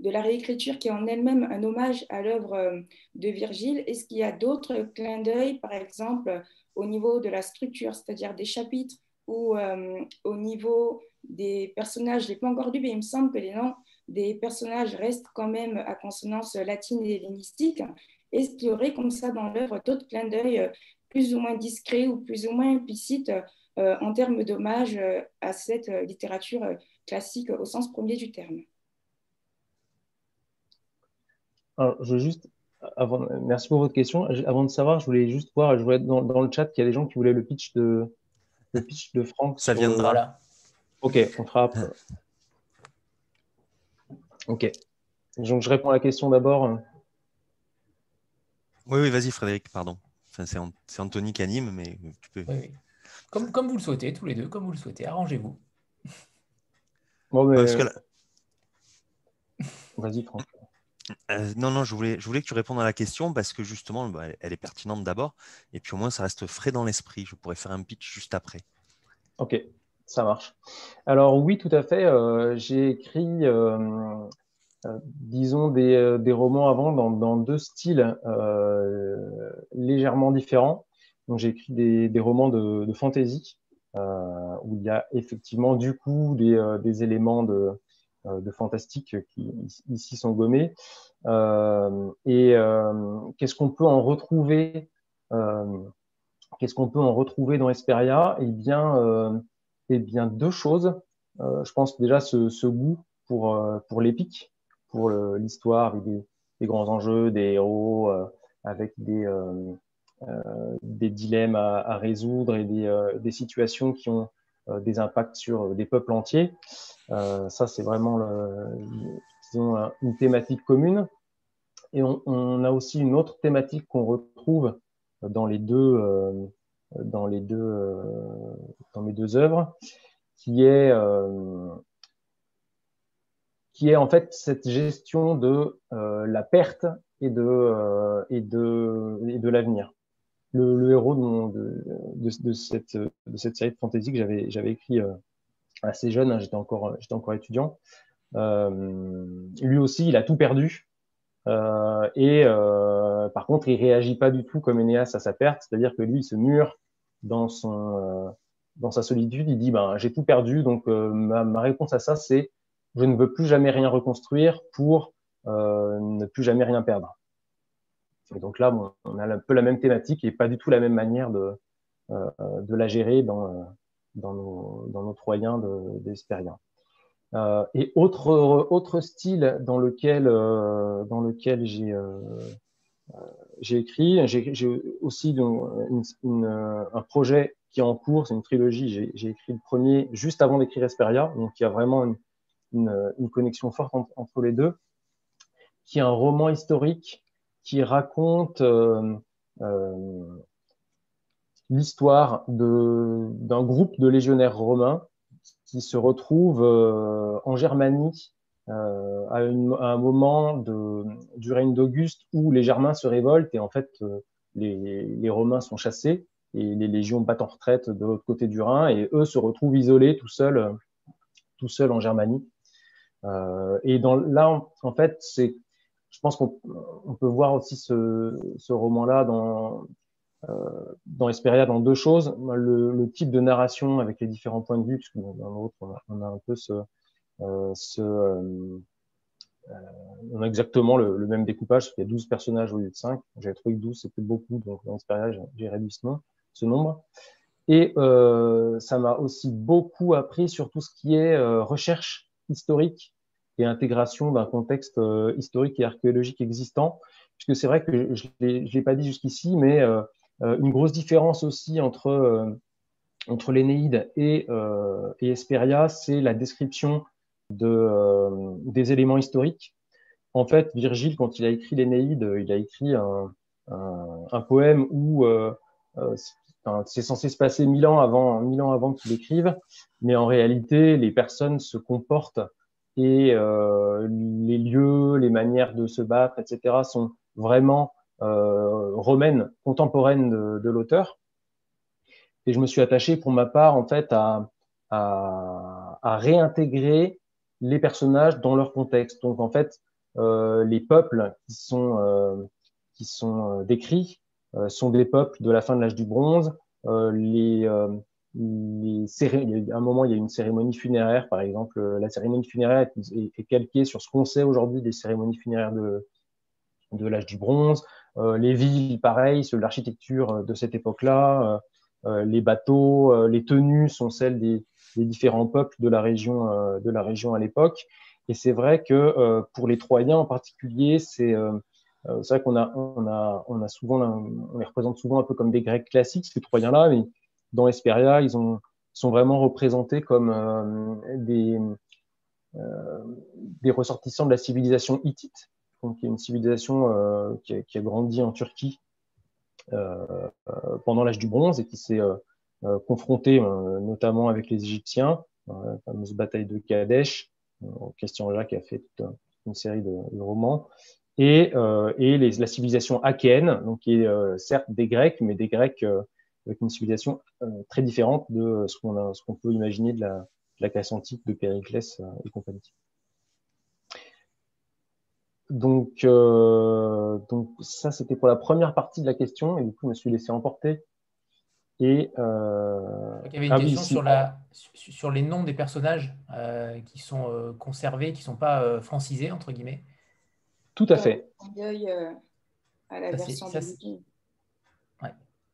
de la réécriture qui est en elle-même un hommage à l'œuvre de Virgile, est-ce qu'il y a d'autres clins d'œil, par exemple, au niveau de la structure, c'est-à-dire des chapitres ou euh, au niveau des personnages les plus engordus, mais il me semble que les noms des personnages restent quand même à consonance latine et hellénistique. Est-ce qu'il y aurait comme ça dans l'œuvre d'autres clins d'œil euh, plus ou moins discrets ou plus ou moins implicites euh, en termes d'hommage à cette littérature classique au sens premier du terme? Alors, je veux juste merci pour votre question. Avant de savoir, je voulais juste voir, je voulais dans, le chat qu'il y a des gens qui voulaient le pitch de, le pitch de Franck. Ça viendra. là. Ok, on fera Ok. Donc je réponds à la question d'abord. Oui, oui, vas-y Frédéric, pardon. Enfin, c'est Anthony qui anime, mais tu peux. Oui, Comme, comme vous le souhaitez, tous les deux, comme vous le souhaitez, arrangez-vous. Bon, mais... Vas-y, Franck. Euh, non, non, je voulais, je voulais que tu répondes à la question parce que justement, bah, elle est pertinente d'abord. Et puis au moins, ça reste frais dans l'esprit. Je pourrais faire un pitch juste après. Ok, ça marche. Alors oui, tout à fait. Euh, j'ai écrit, euh, disons, des, des, romans avant dans, deux styles légèrement différents. Donc j'ai écrit des, romans de, fantasy où il y a effectivement du coup des, des éléments de de fantastique qui ici sont gommés. Euh, et euh, qu'est-ce qu'on peut en retrouver Qu'est-ce qu'on peut en retrouver dans Esperia Eh bien, eh bien, deux choses. je pense déjà ce, ce goût pour, pour l'épique, pour l'histoire avec des, des, grands enjeux, des héros, avec des, des dilemmes à, à, résoudre et des, des situations qui ont des impacts sur des peuples entiers. Euh, ça, c'est vraiment une thématique commune. Et on, a aussi une autre thématique qu'on retrouve dans les deux, euh, dans les deux, euh, dans mes deux œuvres, qui est, qui est en fait cette gestion de la perte et de, et de, et de l'avenir. Le, héros de, de, de, cette, de cette série de fantasy que j'avais, j'avais écrit assez jeune, hein, j'étais encore, j'étais encore étudiant. Euh, lui aussi, il a tout perdu. Euh, et euh, par contre, il réagit pas du tout comme Enéas à sa perte, c'est-à-dire que lui, il se mure dans son dans sa solitude. Il dit, ben, j'ai tout perdu, donc ma, ma, réponse à ça, c'est je ne veux plus jamais rien reconstruire pour ne plus jamais rien perdre. Et donc là, bon, on a un peu la même thématique et pas du tout la même manière de, de la gérer dans, dans nos, dans nos Troyens d'Hespérien. Euh, et autre, autre style dans lequel, euh, lequel j'ai euh, j'ai écrit, j'ai aussi une, une, un projet qui est en cours, c'est une trilogie. J'ai écrit le premier juste avant d'écrire Esperia, donc il y a vraiment une, une, une connexion forte entre, entre, les deux, qui est un roman historique qui raconte euh, euh, l'histoire d'un groupe de légionnaires romains qui se retrouvent euh, en Germanie euh, à, un moment de, du règne d'Auguste où les Germains se révoltent et en fait euh, les, les, Romains sont chassés et les légions battent en retraite de l'autre côté du Rhin et eux se retrouvent isolés tout seuls tout seuls en Germanie. et dans, là, en, fait, c'est je pense qu'on peut voir aussi ce, roman-là dans, euh, dans Esperia dans deux choses. Le, type de narration avec les différents points de vue, puisque dans l'autre, on, a un peu ce, euh, euh, on a exactement le, même découpage, il y a 12 personnages au lieu de 5. J'avais trouvé que 12, c'était beaucoup, donc dans Esperia, j'ai réduit ce, nom, ce nombre. Et ça m'a aussi beaucoup appris sur tout ce qui est recherche historique et intégration d'un contexte euh, historique et archéologique existant. Puisque c'est vrai que je ne l'ai pas dit jusqu'ici, mais euh, euh, une grosse différence aussi entre, entre l'Énéide et, et Hesperia, c'est la description de, des éléments historiques. En fait, Virgile, quand il a écrit l'Énéide, il a écrit un, un, poème où c'est censé se passer mille ans avant, avant qu'il écrive, mais en réalité, les personnes se comportent et euh, les lieux, les manières de se battre, etc., sont vraiment euh, romaines, contemporaines de, de l'auteur. Et je me suis attaché, pour ma part, en fait, à, à, à réintégrer les personnages dans leur contexte. Donc, en fait, euh, les peuples qui sont, euh, qui sont euh, décrits euh, sont des peuples de la fin de l'âge du bronze. les, les à un moment, il y a une cérémonie funéraire, par exemple. La cérémonie funéraire est, calquée sur ce qu'on sait aujourd'hui des cérémonies funéraires de, de l'âge du bronze. Euh, les villes, pareil, sur l'architecture de cette époque-là. Euh, les bateaux, euh, les tenues sont celles des, des, différents peuples de la région, de la région à l'époque. Et c'est vrai que pour les Troyens en particulier, c'est c'est vrai qu'on a, on a, on a souvent, on les représente souvent un peu comme des Grecs classiques, ces Troyens-là, mais dans Esperia, ils ont, sont vraiment représentés comme euh, des, euh, des ressortissants de la civilisation hittite, qui est une civilisation euh, qui a, grandi en Turquie pendant l'âge du bronze et qui s'est confrontée notamment avec les Égyptiens, la fameuse bataille de Kadesh, Christian Jacques a fait toute une série de, romans, et, la civilisation achéenne, donc qui est certes des Grecs, mais des Grecs avec une civilisation euh, très différente de ce qu'on ce qu'on peut imaginer de la, de la classe antique de Périclès euh, et compagnie. Donc, euh, donc ça, c'était pour la première partie de la question, et du coup, je me suis laissé emporter. Et, euh... Il y avait une ah question oui, sur, la, sur les noms des personnages euh, qui sont euh, conservés, qui ne sont pas euh, francisés, entre guillemets. Tout à fait. à la ça, version ça,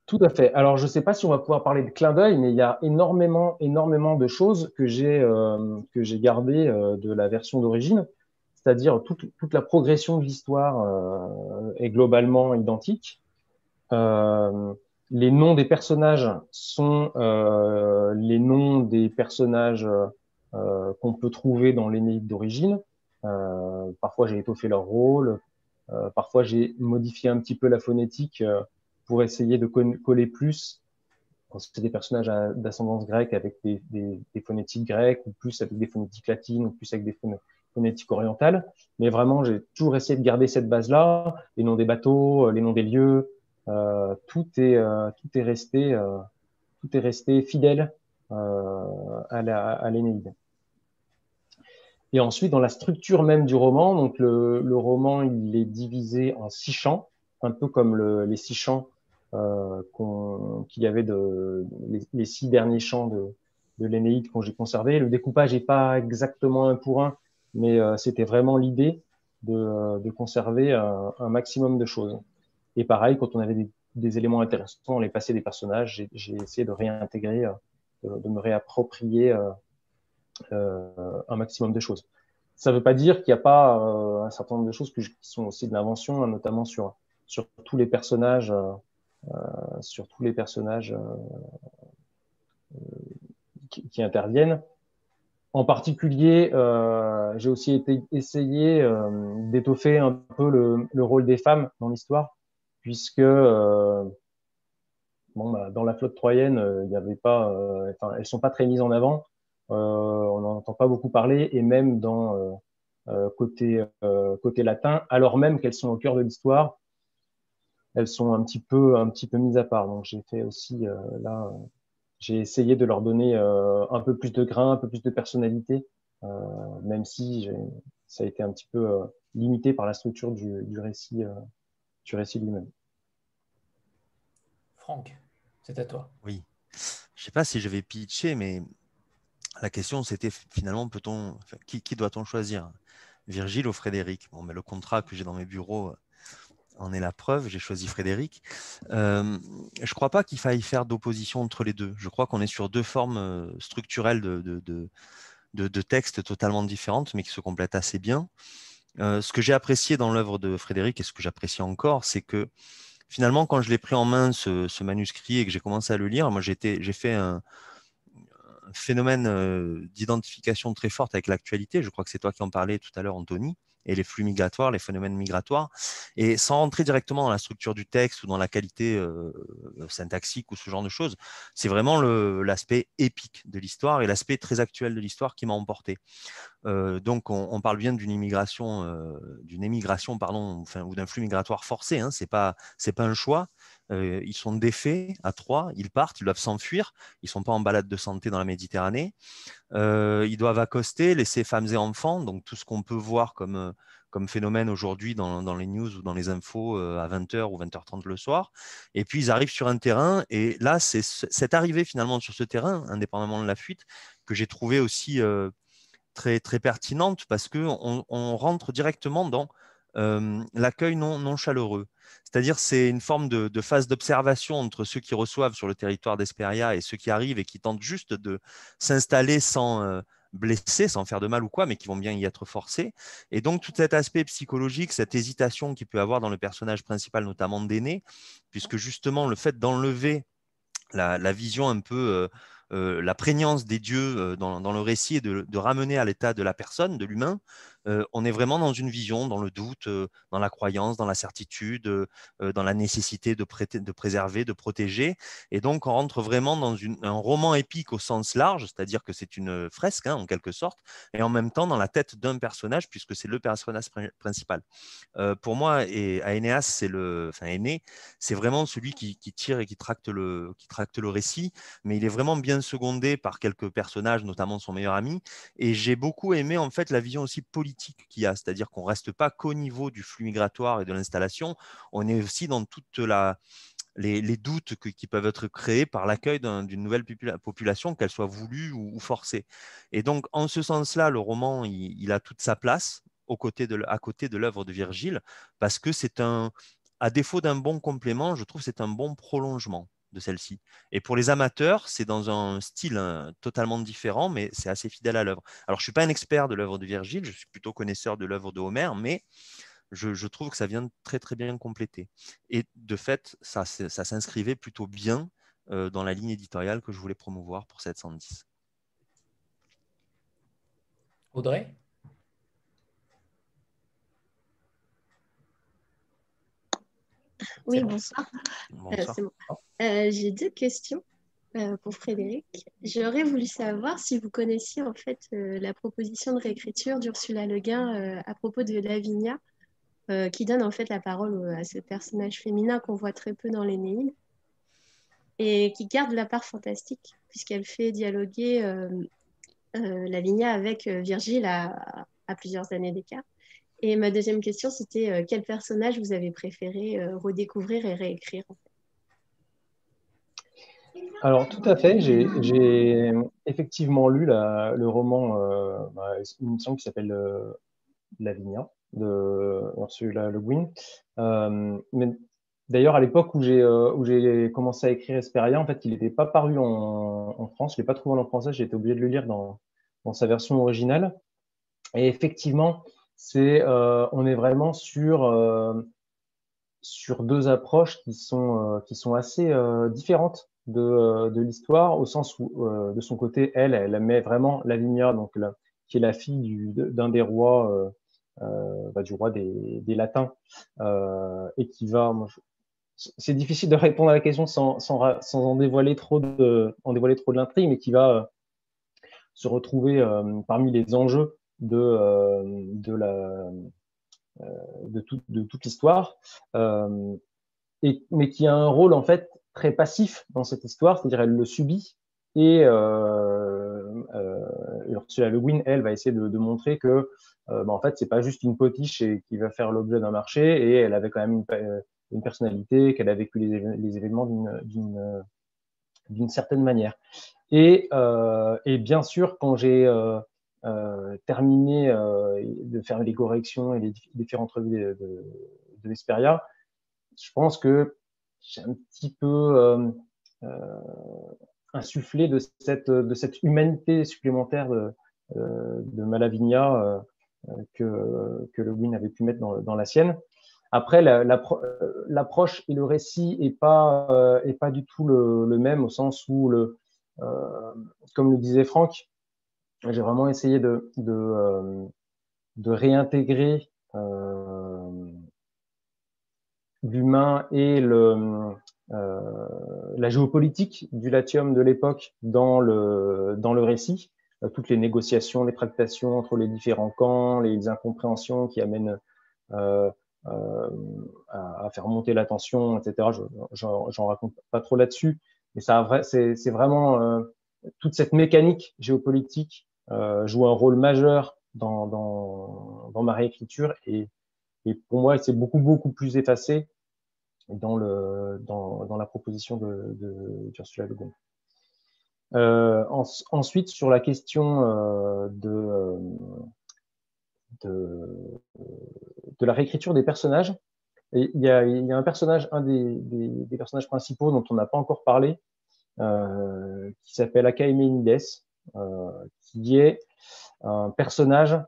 tout à fait. Alors, je ne sais pas si on va pouvoir parler de clin d'œil, mais il y a énormément, énormément de choses que j'ai euh, gardées euh, de la version d'origine, c'est-à-dire toute, toute la progression de l'histoire euh, est globalement identique. Euh, les noms des personnages sont les noms des personnages qu'on peut trouver dans l'Énéide d'origine. parfois, j'ai étoffé leur rôle. parfois, j'ai modifié un petit peu la phonétique pour essayer de coller plus quand c'est des personnages d'ascendance grecque avec des, phonétiques grecques ou plus avec des phonétiques latines ou plus avec des phonétiques orientales. Mais vraiment, j'ai toujours essayé de garder cette base-là, les noms des bateaux, euh, les noms des lieux, euh, tout est euh, tout est resté euh, tout est resté fidèle euh, à à l'Énéide. Et ensuite, dans la structure même du roman, donc le, roman, il est divisé en six chants, un peu comme le, les six chants euh, qu'il y avait de, les, six derniers chants de, de l'Énéide qu'on j'ai conservé. Le découpage n'est pas exactement un pour un, mais euh, c'était vraiment l'idée de, euh, de, conserver un, un, maximum de choses. Et pareil, quand on avait des, des éléments intéressants, on les passait des personnages, j'ai essayé de réintégrer, euh, de, me réapproprier euh, un maximum de choses. Ça ne veut pas dire qu'il n'y a pas un certain nombre de choses qui sont aussi de l'invention, hein, notamment sur, sur tous les personnages euh, sur tous les personnages euh, euh, qui, qui, interviennent. En particulier, euh, j'ai aussi été, essayé euh, d'étoffer un peu le, le, rôle des femmes dans l'histoire, puisque euh, bon, bah, dans la flotte troyenne, n'y avait pas, enfin, elles sont pas très mises en avant. on n'en entend pas beaucoup parler, et même dans côté côté latin, alors même qu'elles sont au cœur de l'histoire, elles sont un petit peu, un petit peu mises à part. Donc j'ai fait aussi euh, là, euh, j'ai essayé de leur donner euh, un peu plus de grain, un peu plus de personnalité, même si ça a été un petit peu limité par la structure du, du récit, du récit lui-même. Franck, c'est à toi. Oui. Je ne sais pas si je vais pitcher, mais la question c'était finalement peut-on, qui, qui doit-on choisir? Virgile ou Frédéric? Bon, mais le contrat que j'ai dans mes bureaux en est la preuve. J'ai choisi Frédéric. Euh, je ne crois pas qu'il faille faire d'opposition entre les deux. Je crois qu'on est sur deux formes euh, structurelles de, textes totalement différentes, mais qui se complètent assez bien. Euh, ce que j'ai apprécié dans l'œuvre de Frédéric et ce que j'apprécie encore, c'est que finalement, quand je l'ai pris en main, ce, manuscrit, et que j'ai commencé à le lire, moi j'ai fait un, phénomène d'identification très forte avec l'actualité. Je crois que c'est toi qui en parlais tout à l'heure, Anthony et les flux migratoires, les phénomènes migratoires. Et sans rentrer directement dans la structure du texte ou dans la qualité euh, syntaxique ou ce genre de choses, c'est vraiment l'aspect épique de l'histoire et l'aspect très actuel de l'histoire qui m'a emporté. Euh, donc, on, parle bien d'une immigration, euh, d'une émigration, pardon, ou d'un flux migratoire forcé. Hein, c'est pas, pas un choix. Ils sont défaits à trois, ils partent, ils doivent s'enfuir, ils ne sont pas en balade de santé dans la Méditerranée. Ils doivent accoster, laisser femmes et enfants, donc tout ce qu'on peut voir comme, comme phénomène aujourd'hui dans, dans, les news ou dans les infos à 20h ou 20h30 le soir. Et puis ils arrivent sur un terrain, et là, c'est cette arrivée finalement sur ce terrain, indépendamment de la fuite, que j'ai trouvé aussi très, très pertinente parce qu'on on rentre directement dans l'accueil non, chaleureux. C'est-à-dire c'est une forme de, phase d'observation entre ceux qui reçoivent sur le territoire d'Esperia et ceux qui arrivent et qui tentent juste de s'installer sans euh, blesser, sans faire de mal ou quoi, mais qui vont bien y être forcés. Et donc tout cet aspect psychologique, cette hésitation qu'il peut avoir dans le personnage principal, notamment d'aîné, puisque justement le fait d'enlever la, vision un peu... La prégnance des dieux dans, le récit et de ramener à l'état de la personne, de l'humain, on est vraiment dans une vision, dans le doute, dans la croyance, dans la certitude, dans la nécessité de, préserver, de protéger. Et donc, on rentre vraiment dans un roman épique au sens large, c'est-à-dire que c'est une fresque, hein, en quelque sorte, et en même temps dans la tête d'un personnage, puisque c'est le personnage principal. pour moi, et Aeneas, c'est le, enfin c'est vraiment celui qui, tire et qui tracte, le, qui tracte le récit, mais il est vraiment bien secondé par quelques personnages, notamment son meilleur ami. Et j'ai beaucoup aimé en fait la vision aussi politique qu'il y a, c'est-à-dire qu'on ne reste pas qu'au niveau du flux migratoire et de l'installation, on est aussi dans toute la, les, doutes qui peuvent être créés par l'accueil d'une nouvelle population, qu'elle soit voulue ou, forcée. Et donc, en ce sens-là, le roman, il, a toute sa place à côté de l'œuvre de Virgile, parce que c'est un, à défaut d'un bon complément, je trouve c'est un bon prolongement de celle-ci. Et pour les amateurs, c'est dans un style hein, totalement différent, mais c'est assez fidèle à l'œuvre. Alors, je ne suis pas un expert de l'œuvre de Virgile, je suis plutôt connaisseur de l'œuvre de Homère, mais je, trouve que ça vient très très bien compléter. Et de fait, ça, s'inscrivait plutôt bien euh, dans la ligne éditoriale que je voulais promouvoir pour 710. Audrey? Oui, bonsoir. Euh, euh, j'ai deux questions euh, pour Frédéric. J'aurais voulu savoir si vous connaissiez en fait la proposition de réécriture d'Ursula Le Guin à propos de Lavinia, qui donne en fait la parole à ce personnage féminin qu'on voit très peu dans l'Énéide et qui garde la part fantastique puisqu'elle fait dialoguer Lavinia avec Virgile à plusieurs années d'écart. Et ma deuxième question, c'était euh, quel personnage vous avez préféré euh, redécouvrir et réécrire Alors, tout à fait. J'ai effectivement lu le roman, euh, une émission qui s'appelle Lavinia de Ursula Le Guin. mais d'ailleurs, à l'époque où j'ai commencé à écrire Esperia, en fait, il n'était pas paru en, France. Je ne l'ai pas trouvé en français. J'ai été obligé de le lire dans sa version originale. Et effectivement, c'est euh, on est vraiment sur euh, sur deux approches qui sont euh, qui sont assez différentes de, de l'histoire au sens où de son côté elle elle met vraiment Lavinia donc qui est la fille d'un des rois bah, du roi des, des latins et qui va c'est difficile de répondre à la question sans, sans, sans en dévoiler trop de en dévoiler trop de l'intrigue mais qui va se retrouver parmi les enjeux de, euh, de, la, euh, de, de toute l'histoire, euh, et, mais qui a un rôle en fait très passif dans cette histoire, c'est-à-dire elle le subit et, Ursula Le Guin, elle, va essayer de, montrer que, bah, en fait, c'est pas juste une potiche qui va faire l'objet d'un marché, et elle avait quand même une, personnalité, qu'elle a vécu les, événements d'une certaine manière. Et, et, bien sûr, quand j'ai terminé de faire les corrections et les différentes revues de, de, Vesperia, je pense que j'ai un petit peu euh, euh, insufflé de cette, humanité supplémentaire de, euh, Malavigna que, Le Guin avait pu mettre dans, la sienne. Après, l'approche et le récit est pas du tout le, même au sens où comme le disait Franck, j'ai vraiment essayé de de, de réintégrer l'humain et le, euh, la géopolitique du latium de l'époque dans le, dans le récit, euh, toutes les négociations, les tractations entre les différents camps, les incompréhensions qui amènent euh, euh, à, à, faire monter la tension, etc. J'en raconte pas trop là-dessus, mais ça c'est vraiment euh, toute cette mécanique géopolitique euh, joue un rôle majeur dans, ma réécriture et pour moi, c'est beaucoup, beaucoup plus effacé dans, la proposition de, de d'Ursula Le. Euh, ensuite, sur la question euh, de, de, de, la réécriture des personnages, il y, a, un personnage, un des, personnages principaux dont on n'a pas encore parlé, qui s'appelle Akaemenides, euh, qui est un personnage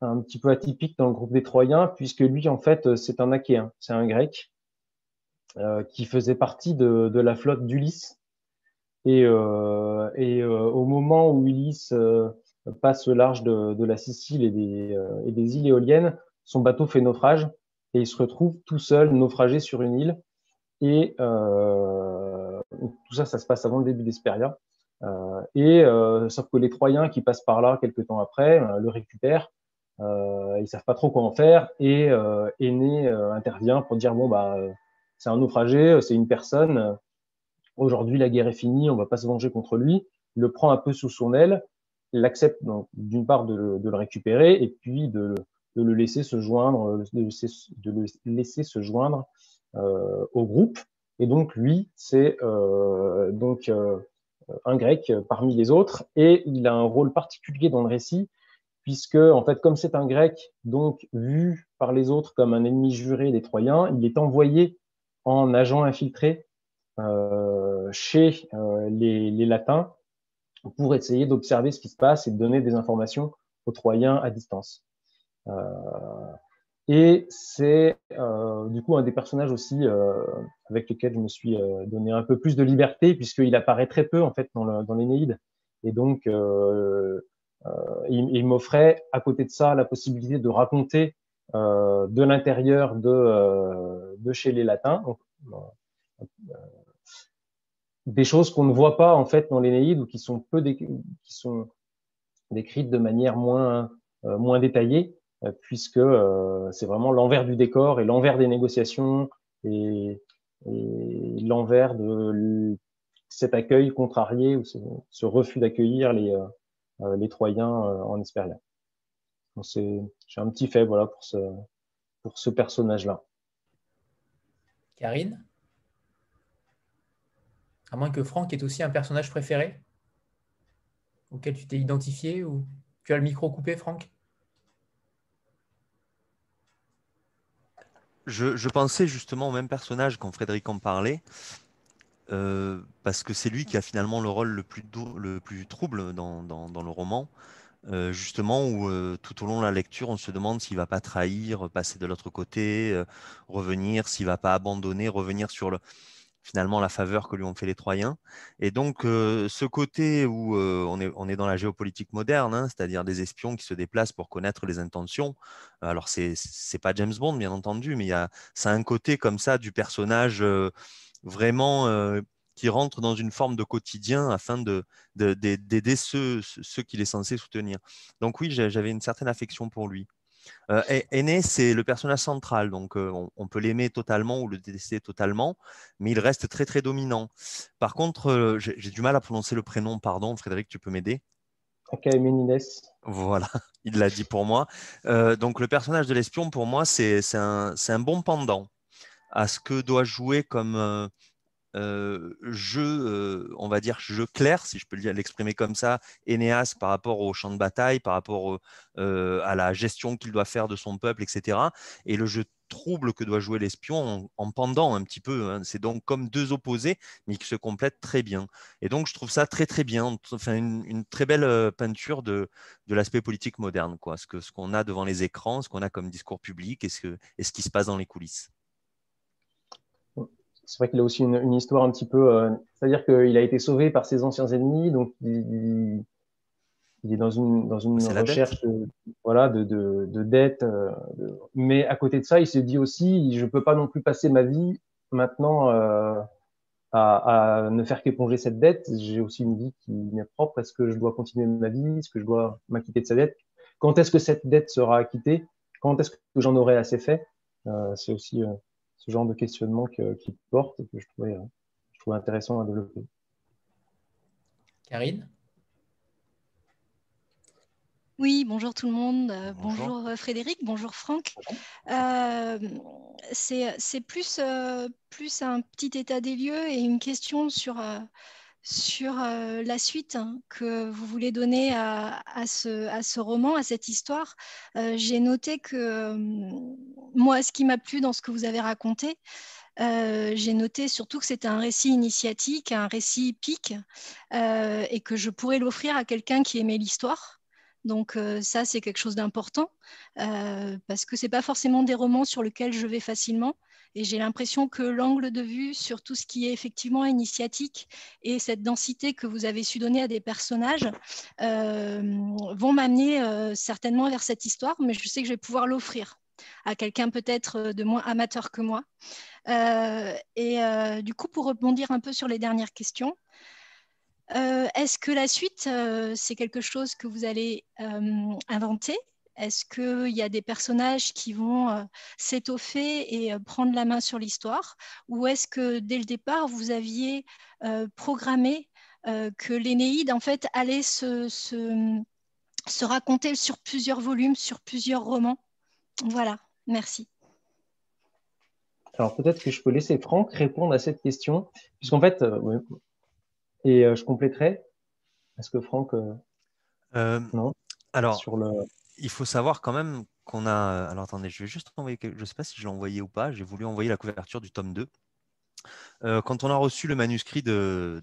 un petit peu atypique dans le groupe des Troyens, puisque lui, en fait, c'est un Achéen, c'est un Grec, euh, qui faisait partie de, la flotte d'Ulysse. Et, euh, euh, au moment où Ulysse euh, passe le large de, de, la Sicile et des, et des îles éoliennes, son bateau fait naufrage et il se retrouve tout seul, naufragé sur une île. Et tout ça, ça se passe avant le début d'Esperia. Euh, et euh, sauf que les Troyens qui passent par là quelques temps après euh, le récupèrent euh, ils savent pas trop quoi en faire et euh, Aîné intervient pour dire bon bah c'est un naufragé, c'est une personne. Aujourd'hui la guerre est finie, on va pas se venger contre lui. Il le prend un peu sous son aile, l'accepte d'une part de, de, le récupérer et puis de, de, le laisser se joindre, de, le laisser se joindre au groupe. Et donc lui, c'est euh, donc euh, un grec parmi les autres et il a un rôle particulier dans le récit puisque en fait, comme c'est un grec, donc vu par les autres comme un ennemi juré des Troyens, il est envoyé en agent infiltré euh, chez euh, les, les, Latins pour essayer d'observer ce qui se passe et de donner des informations aux Troyens à distance. Euh, et c'est euh, du coup un des personnages aussi euh, avec lequel je me suis euh, donné un peu plus de liberté puisqu'il apparaît très peu en fait dans l'Énéide. Et donc euh, il, il m'offrait à côté de ça la possibilité de raconter euh, de l'intérieur de, euh, de chez les latins. Donc, des choses qu'on ne voit pas en fait dans l'Énéide ou qui sont peu qui sont décrites de manière moins moins détaillée puisque c'est vraiment l'envers du décor et l'envers des négociations et, l'envers de cet accueil contrarié ou ce, refus d'accueillir les euh, Troyens euh, en Hesperia. J'ai un petit fait voilà, pour ce, pour ce personnage-là. Karine? À moins que Franck ait aussi un personnage préféré auquel tu t'es identifié ou tu as le micro coupé, Franck? Je, pensais justement au même personnage quand Frédéric en parlait, euh, parce que c'est lui qui a finalement le rôle le plus, le plus trouble dans, dans, le roman, euh, justement où euh, tout au long de la lecture, on se demande s'il va pas trahir, passer de l'autre côté, revenir, s'il va pas abandonner, revenir sur le, finalement la faveur que lui ont fait les Troyens. Et donc euh, ce côté où on, est, on est dans la géopolitique moderne, hein, c'est-à-dire des espions qui se déplacent pour connaître les intentions. Alors c'est c'est pas James Bond bien entendu, mais y a ça un côté comme ça du personnage vraiment euh, qui rentre dans une forme de quotidien afin d'aider de, ceux, ceux qu'il est censé soutenir. Donc oui, j'avais une certaine affection pour lui. Euh, Aîné, c'est le personnage central, donc euh, on, on, peut l'aimer totalement ou le détester totalement, mais il reste très très dominant. Par contre, euh, j'ai du mal à prononcer le prénom, pardon, Frédéric, tu peux m'aider? Voilà, il l'a dit pour moi. Euh, donc le personnage de l'espion, pour moi, c'est un, un, bon pendant à ce que doit jouer comme euh, euh, jeu, on va dire jeu clair, si je peux l'exprimer comme ça, Enéas par rapport au champ de bataille, par rapport à la gestion qu'il doit faire de son peuple, etc. Et le jeu trouble que doit jouer l'espion en, pendant un petit peu. Hein. C'est donc comme deux opposés, mais qui se complètent très bien. Et donc, je trouve ça très, très bien. Enfin, une, très belle euh, peinture de, de l'aspect politique moderne, quoi. Ce qu'on ce a devant les écrans, ce qu'on a comme discours public et ce qui se passe dans les coulisses. C'est vrai qu'il a aussi une, histoire un petit peu. Euh, c'est-à-dire qu'il a été sauvé par ses anciens ennemis, donc il il est dans une, dans une recherche de, voilà, de, de, de dette. Euh, mais à côté de ça, il se dit aussi, je ne peux pas non plus passer ma vie maintenant euh, à, à, ne faire qu'éponger cette dette. J'ai aussi une vie qui m'est propre. Est-ce que je dois continuer ma vie? Est-ce que je dois m'acquitter de sa dette? Quand est-ce que cette dette sera acquittée? Quand est-ce que j'en aurai assez fait? C'est aussi ce genre de questionnement qui porte et que je trouvais, je trouvais intéressant à développer. Karine? Oui, bonjour tout le monde. Euh, bonjour, euh, Frédéric, bonjour Franck. Euh, c'est plus, plus un petit état des lieux et une question sur, sur la suite hein, que vous voulez donner à, ce, roman, à cette histoire. J'ai noté que moi, ce qui m'a plu dans ce que vous avez raconté, j'ai noté surtout que c'était un récit initiatique, un récit pique, et que je pourrais l'offrir à quelqu'un qui aimait l'histoire. Donc euh, ça, c'est quelque chose d'important euh, parce que ce n'est pas forcément des romans sur lesquels je vais facilement. Et j'ai l'impression que l'angle de vue sur tout ce qui est effectivement initiatique et cette densité que vous avez su donner à des personnages euh, vont m'amener certainement vers cette histoire, mais je sais que je vais pouvoir l'offrir à quelqu'un peut-être de moins amateur que moi. et du coup, pour rebondir un peu sur les dernières questions, euh, est-ce que la suite, euh, c'est quelque chose que vous allez euh, inventer? Est-ce qu'il y a des personnages qui vont s'étoffer et prendre la main sur l'histoire? Ou est-ce que dès le départ, vous aviez programmé que l'Énéide, en fait, allait se, se, raconter sur plusieurs volumes, sur plusieurs romans? Voilà, merci. Alors peut-être que je peux laisser Franck répondre à cette question, puisqu'en fait, et euh, je compléterai. Est-ce que Franck. Euh, euh, non? Alors, sur le... il faut savoir quand même qu'on a. Alors attendez, je vais juste envoyer. Je ne sais pas si je l'ai envoyé ou pas. J'ai voulu envoyer la couverture du tome 2. Quand on a reçu le manuscrit de,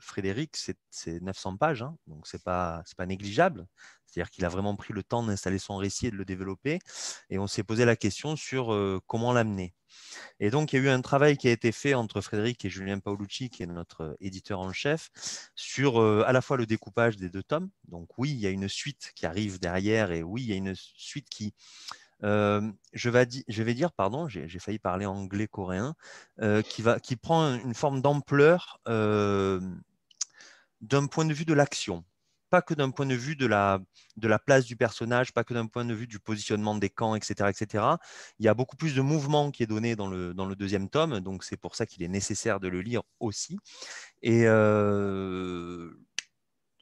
Frédéric, c'est 900 pages, hein, donc ce n'est pas, négligeable. C'est-à-dire qu'il a vraiment pris le temps d'installer son récit et de le développer. Et on s'est posé la question sur comment l'amener. Et donc, il y a eu un travail qui a été fait entre Frédéric et Julien Paolucci, qui est notre éditeur en chef, sur à la fois le découpage des deux tomes. Donc, oui, il y a une suite qui arrive derrière, et oui, il y a une suite qui, je, vais dire, pardon, j'ai failli parler anglais-coréen, qui, qui prend une forme d'ampleur d'un point de vue de l'action pas que d'un point de vue de la, de la place du personnage, pas que d'un point de vue du positionnement des camps, etc., etc. Il y a beaucoup plus de mouvement qui est donné dans le, dans le deuxième tome, donc c'est pour ça qu'il est nécessaire de le lire aussi. Et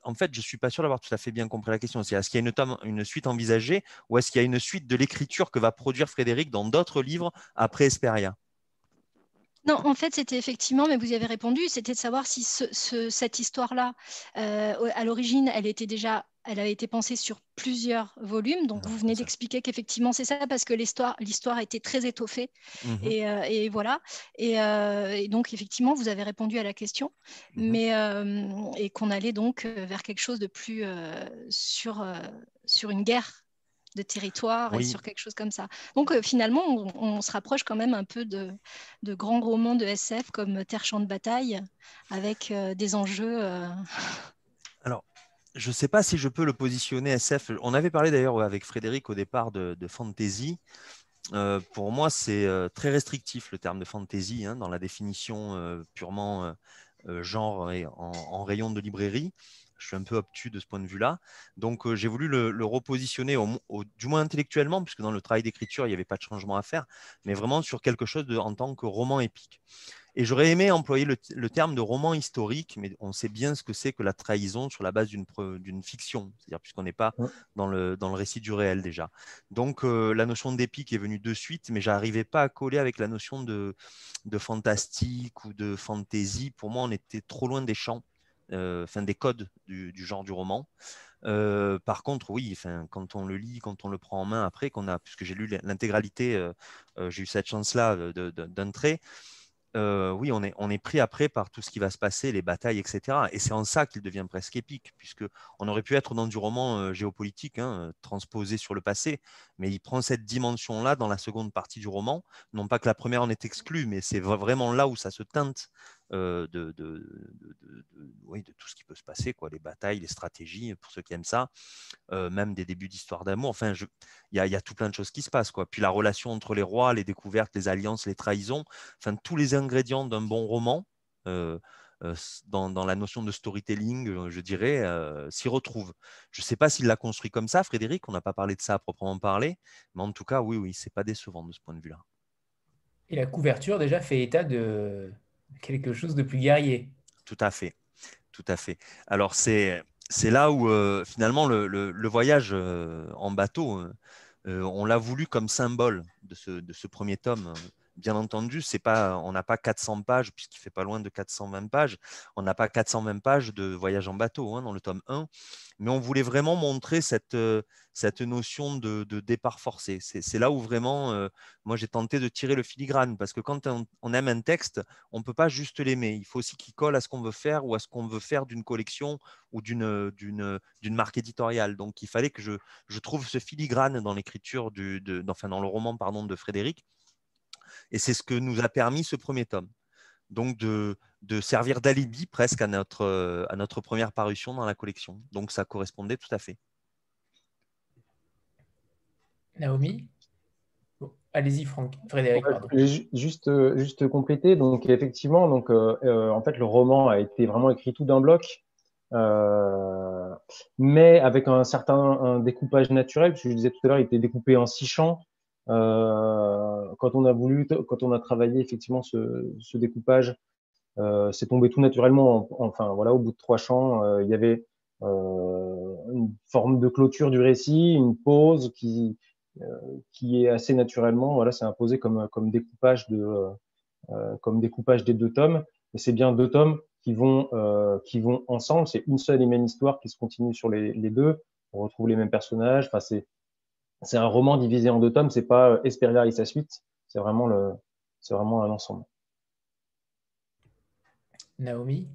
en fait, je ne suis pas sûr d'avoir tout à fait bien compris la question. est-ce qu'il y a une suite envisagée ou est-ce qu'il y a une suite de l'écriture que va produire Frédéric dans d'autres livres après Esperia non, en fait, c'était effectivement, mais vous y avez répondu, c'était de savoir si cette histoire-là, euh, à l'origine, elle était déjà elle avait été pensée sur plusieurs volumes. Donc, vous venez d'expliquer qu'effectivement, c'est ça, parce que l'histoire, été très étoffée. Mmh euh, et, voilà. Euh, et, donc, effectivement, vous avez répondu à la question. Mmh mais, et qu'on allait donc vers quelque chose de plus sur, sur une guerre de territoire et sur quelque chose comme ça. Donc euh, finalement, on, se rapproche quand même un peu de, grands romans de SF comme Terre Champ de bataille, avec euh, des enjeux. Euh, je ne sais pas si je peux le positionner SF. On avait parlé d'ailleurs avec Frédéric au départ de, fantasy. pour moi, c'est très restrictif le terme de fantasy hein, dans la définition purement genre et en, rayon de librairie je suis un peu obtus de ce point de vue-là. Donc, j'ai voulu le, repositionner, du moins intellectuellement, puisque dans le travail d'écriture, il n'y avait pas de changement à faire, mais vraiment sur quelque chose de, en tant que roman épique. Et j'aurais aimé employer le, terme de roman historique, mais on sait bien ce que c'est que la trahison sur la base d'une fiction, c'est-à-dire puisqu'on n'est pas dans, le, dans le récit du réel déjà. Donc la notion d'épique est venue de suite, mais j'arrivais pas à coller avec la notion de, de fantastique ou de fantasy. Pour moi, on était trop loin des champs euh, des codes du, genre du roman. Euh, par contre, oui, enfin, quand on le lit, quand on le prend en main après, qu'on a, puisque j'ai lu l'intégralité, euh, j'ai eu cette chance-là d'un trait. oui, on est, on est pris après par tout ce qui va se passer, les batailles, etc. Et c'est en ça qu'il devient presque épique, puisque on aurait pu être dans du roman géopolitique, hein, transposé sur le passé, mais il prend cette dimension-là dans la seconde partie du roman. Non pas que la première en est exclue, mais c'est vraiment là où ça se teinte euh, de, de, tout ce qui peut se passer, quoi, les batailles, les stratégies, pour ceux qui aiment ça, euh, même des débuts d'histoire d'amour. Enfin, il y, a, tout plein de choses qui se passent. Quoi. Puis la relation entre les rois, les découvertes, les alliances, les trahisons, enfin, tous les ingrédients d'un bon roman. Euh, dans, la notion de storytelling, je dirais, s'y retrouvent. Je ne sais pas s'il l'a construit comme ça, Frédéric, on n'a pas parlé de ça à proprement parler, mais en tout cas, oui, oui, c'est pas décevant de ce point de vue-là. Et la couverture déjà fait état de, quelque chose de plus guerrier. Tout à fait, tout à fait. Alors c'est là où euh, finalement le, voyage euh, en bateau, euh, on l'a voulu comme symbole de ce premier tome bien entendu, c'est pas, on n'a pas 400 pages, puisqu'il fait pas loin de 420 pages. On n'a pas 420 pages de voyage en bateau hein, dans le tome 1, mais on voulait vraiment montrer cette, euh, cette notion de, départ forcé. C'est là où vraiment, euh, moi, j'ai tenté de tirer le filigrane, parce que quand on, aime un texte, on ne peut pas juste l'aimer. Il faut aussi qu'il colle à ce qu'on veut faire ou à ce qu'on veut faire d'une collection ou d'une marque éditoriale. Donc, il fallait que je, je trouve ce filigrane dans l'écriture, enfin, dans le roman pardon, de Frédéric et c'est ce que nous a permis ce premier tome. Donc de, servir d'alibi presque à notre, euh, à notre première parution dans la collection. Donc ça correspondait tout à fait. Naomi? Allez-y, Franck. Frédéric. Juste, euh, juste compléter. Donc, effectivement, donc, euh, en fait, le roman a été vraiment écrit tout d'un bloc, mais avec un certain découpage naturel. Puisque je disais tout à l'heure, il était découpé en six champs. Euh, quand on a voulu, quand on a travaillé effectivement ce, ce découpage, euh, c'est tombé tout naturellement. enfin voilà, au bout de trois champs, euh, il y avait euh, une forme de clôture du récit, une pause qui qui est assez naturellement, voilà, c'est imposé comme comme découpage de comme découpage des deux tomes. Et c'est bien deux tomes qui vont qui vont ensemble. C'est une seule et même histoire qui se continue sur les, les deux. On retrouve les mêmes personnages. Enfin, c'est c'est un roman divisé en deux tomes, c'est pas euh, Esperia et sa suite, c'est vraiment, le, c'est vraiment un ensemble. Naomi?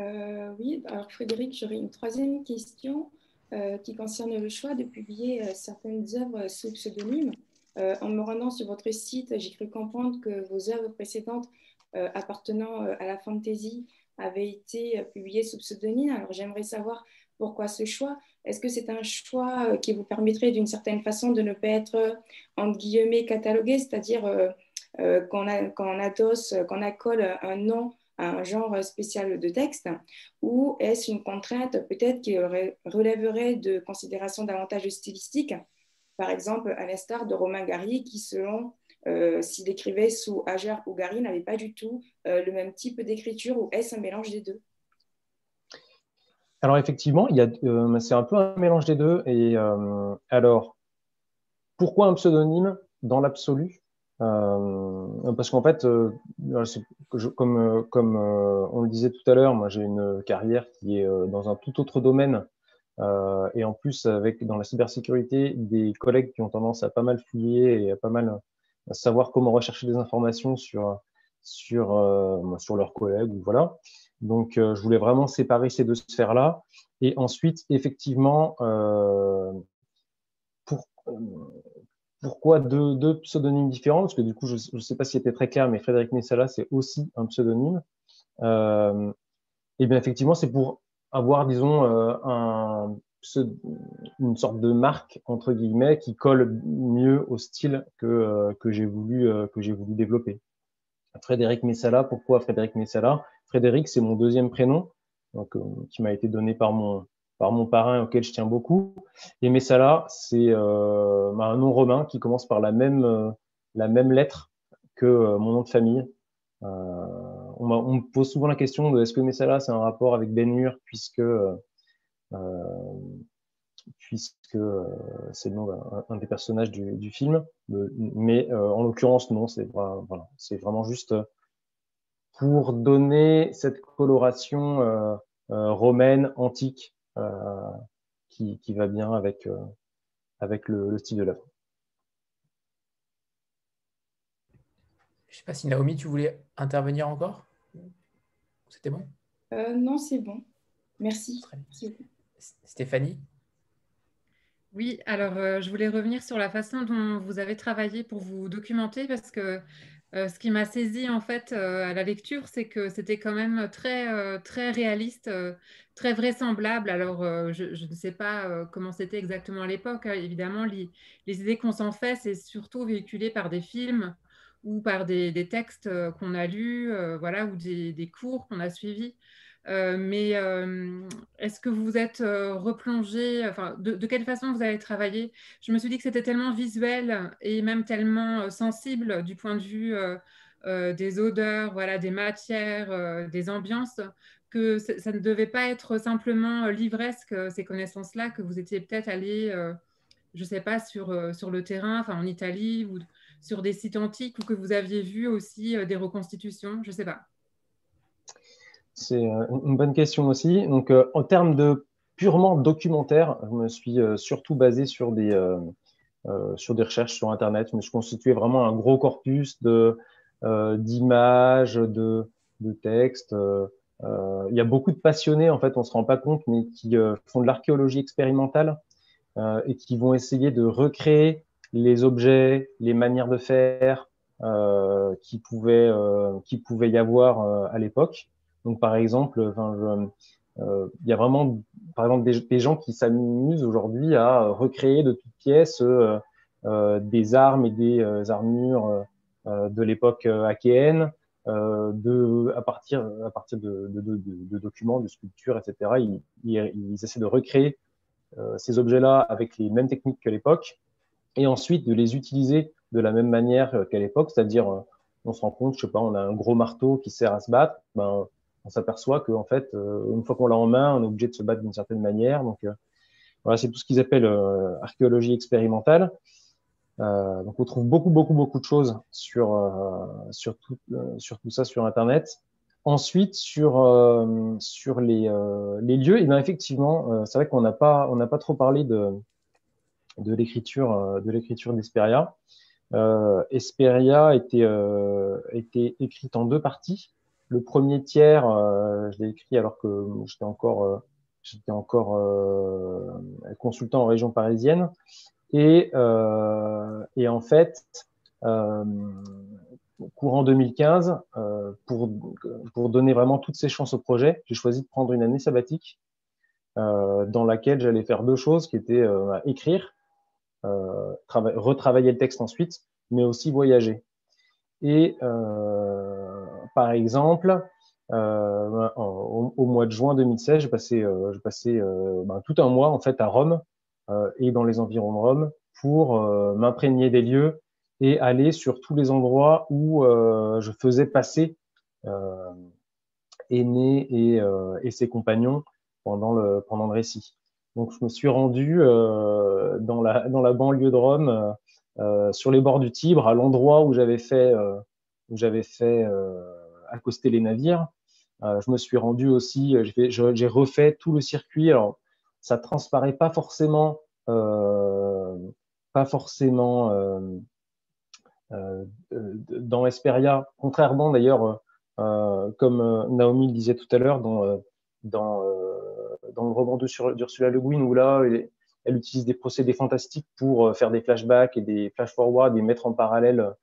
Euh, Oui, alors Frédéric, j'aurais une troisième question euh, qui concerne le choix de publier certaines œuvres sous pseudonyme. en me rendant sur votre site, j'ai cru comprendre que vos œuvres précédentes appartenant à la fantasy avaient été publiées sous pseudonyme. Alors j'aimerais savoir pourquoi ce choix Est-ce que c'est un choix euh, qui vous permettrait d'une certaine façon de ne pas être, euh, entre guillemets, catalogué, c'est-à-dire euh, qu'on adosse, qu'on accole un nom à un genre spécial de texte? Ou est-ce une contrainte peut-être qui relèverait de considérations davantage stylistiques? Par exemple, à l'instar de Romain Gary qui, selon s'il écrivait sous Ager ou Gary, n'avait pas du tout le même type d'écriture ou est-ce un mélange des deux? Alors effectivement, il y a, euh, c'est un peu un mélange des deux. Et euh, alors, pourquoi un pseudonyme dans l'absolu euh, Parce qu'en fait, comme, comme on le disait tout à l'heure, moi j'ai une carrière qui est dans un tout autre domaine. et en plus, avec dans la cybersécurité, des collègues qui ont tendance à pas mal fouiller et à pas mal savoir comment rechercher des informations sur sur sur leurs collègues voilà. Donc, euh, je voulais vraiment séparer ces deux sphères-là. Et ensuite, effectivement, euh, pour, euh, pourquoi deux, deux, pseudonymes différents? Parce que du coup, je ne sais pas si c'était très clair, mais Frédéric Messala, c'est aussi un pseudonyme. Euh, et bien, effectivement, c'est pour avoir, disons, un, une sorte de marque entre guillemets qui colle mieux au style que, que j'ai voulu que j'ai voulu développer. Frédéric Messala, pourquoi Frédéric Messala? Frédéric, c'est mon deuxième prénom. qui m'a été donné par mon, par mon parrain auquel je tiens beaucoup. Et Messala, c'est bah, un nom romain qui commence par la même, la même lettre que mon nom de famille. On, me pose souvent la question de est-ce que Messala c'est un rapport avec Ben puisque puisque euh, c'est le nom d'un des personnages du, film. Mais euh, en l'occurrence, non, c'est voilà, vraiment juste pour donner cette coloration euh, romaine, antique, qui, qui, va bien avec, avec le, style de l'œuvre. Je ne sais pas si Naomi, tu voulais intervenir encore? C'était bon? Non, c'est bon. Merci. Stéphanie? Oui, alors euh, je voulais revenir sur la façon dont vous avez travaillé pour vous documenter parce que euh, ce qui m'a saisi en fait euh, à la lecture, c'est que c'était quand même très, très réaliste, très vraisemblable. Alors je, ne sais pas comment c'était exactement à l'époque. Hein. Évidemment, les, idées qu'on s'en fait, c'est surtout véhiculé par des films ou par des, textes qu'on a lus, voilà, ou des cours qu'on a suivis. Euh, mais euh, est-ce que vous êtes euh, replongé, enfin, de, quelle façon vous avez travaillé? Je me suis dit que c'était tellement visuel et même tellement sensible du point de vue des odeurs, voilà, des matières, des ambiances, que ça ne devait pas être simplement livresque, ces connaissances-là, que vous étiez peut-être allé, je ne sais pas, sur, sur le terrain, enfin en Italie ou sur des sites antiques, ou que vous aviez vu aussi des reconstitutions, je ne sais pas. C'est euh, une bonne question aussi. Donc, euh, en termes de purement documentaire, je me suis euh, surtout basé sur des, sur des recherches sur Internet. Je me suis constitué vraiment un gros corpus de, d'images, de, de textes. il y a beaucoup de passionnés, en fait, on se rend pas compte, mais qui font de l'archéologie expérimentale et qui vont essayer de recréer les objets, les manières de faire qui pouvaient qui pouvait y avoir à l'époque. Donc, par exemple, euh, il y a vraiment, par exemple, des, gens qui s'amusent aujourd'hui à recréer de toutes pièces euh, euh, des armes et des armures de l'époque achéenne, de, à partir, à partir de, de, de, de documents, de sculptures, etc. Ils, ils, essaient de recréer ces objets-là avec les mêmes techniques qu'à l'époque, et ensuite de les utiliser de la même manière qu'à l'époque, c'est-à-dire on se rend compte, je sais pas, on a un gros marteau qui sert à se battre, ben, on s'aperçoit qu'en fait, euh, une fois qu'on l'a en main, on est obligé de se battre d'une certaine manière. Donc, euh, voilà, c'est tout ce qu'ils appellent euh, archéologie expérimentale. donc, on trouve beaucoup, beaucoup, beaucoup de choses sur, tout, ça sur Internet. Ensuite, sur, les, lieux, et eh effectivement, c'est vrai qu'on n'a pas, trop parlé de, l'écriture de l'écriture d'Esperia. Esperia était, était écrite en deux parties. Le premier tiers, euh, je l'ai écrit alors que j'étais encore, euh, j'étais encore euh, consultant en région parisienne. Et, et en fait, courant 2015, pour, pour donner vraiment toutes ses chances au projet, j'ai choisi de prendre une année sabbatique dans laquelle j'allais faire deux choses qui étaient écrire, retravailler le texte ensuite, mais aussi voyager. Et euh, par exemple, euh, au, mois de juin 2016, j'ai passé, euh, euh, tout un mois en fait à Rome et dans les environs de Rome pour m'imprégner des lieux et aller sur tous les endroits où je faisais passer Aîné et, et, ses compagnons pendant le, pendant le récit. Donc, je me suis rendu euh, dans, la, dans la banlieue de Rome, euh, sur les bords du Tibre, à l'endroit où j'avais fait, où j'avais fait accoster les navires. Euh, je me suis rendu aussi, euh, j'ai refait tout le circuit. Alors, ça transparaît pas forcément, euh, pas forcément dans Esperia, contrairement d'ailleurs, comme Naomi le disait tout à l'heure, dans, dans, dans le roman d'Ursula Le Guin, où là, elle, utilise des procédés fantastiques pour faire des flashbacks et des flash-forward et mettre en parallèle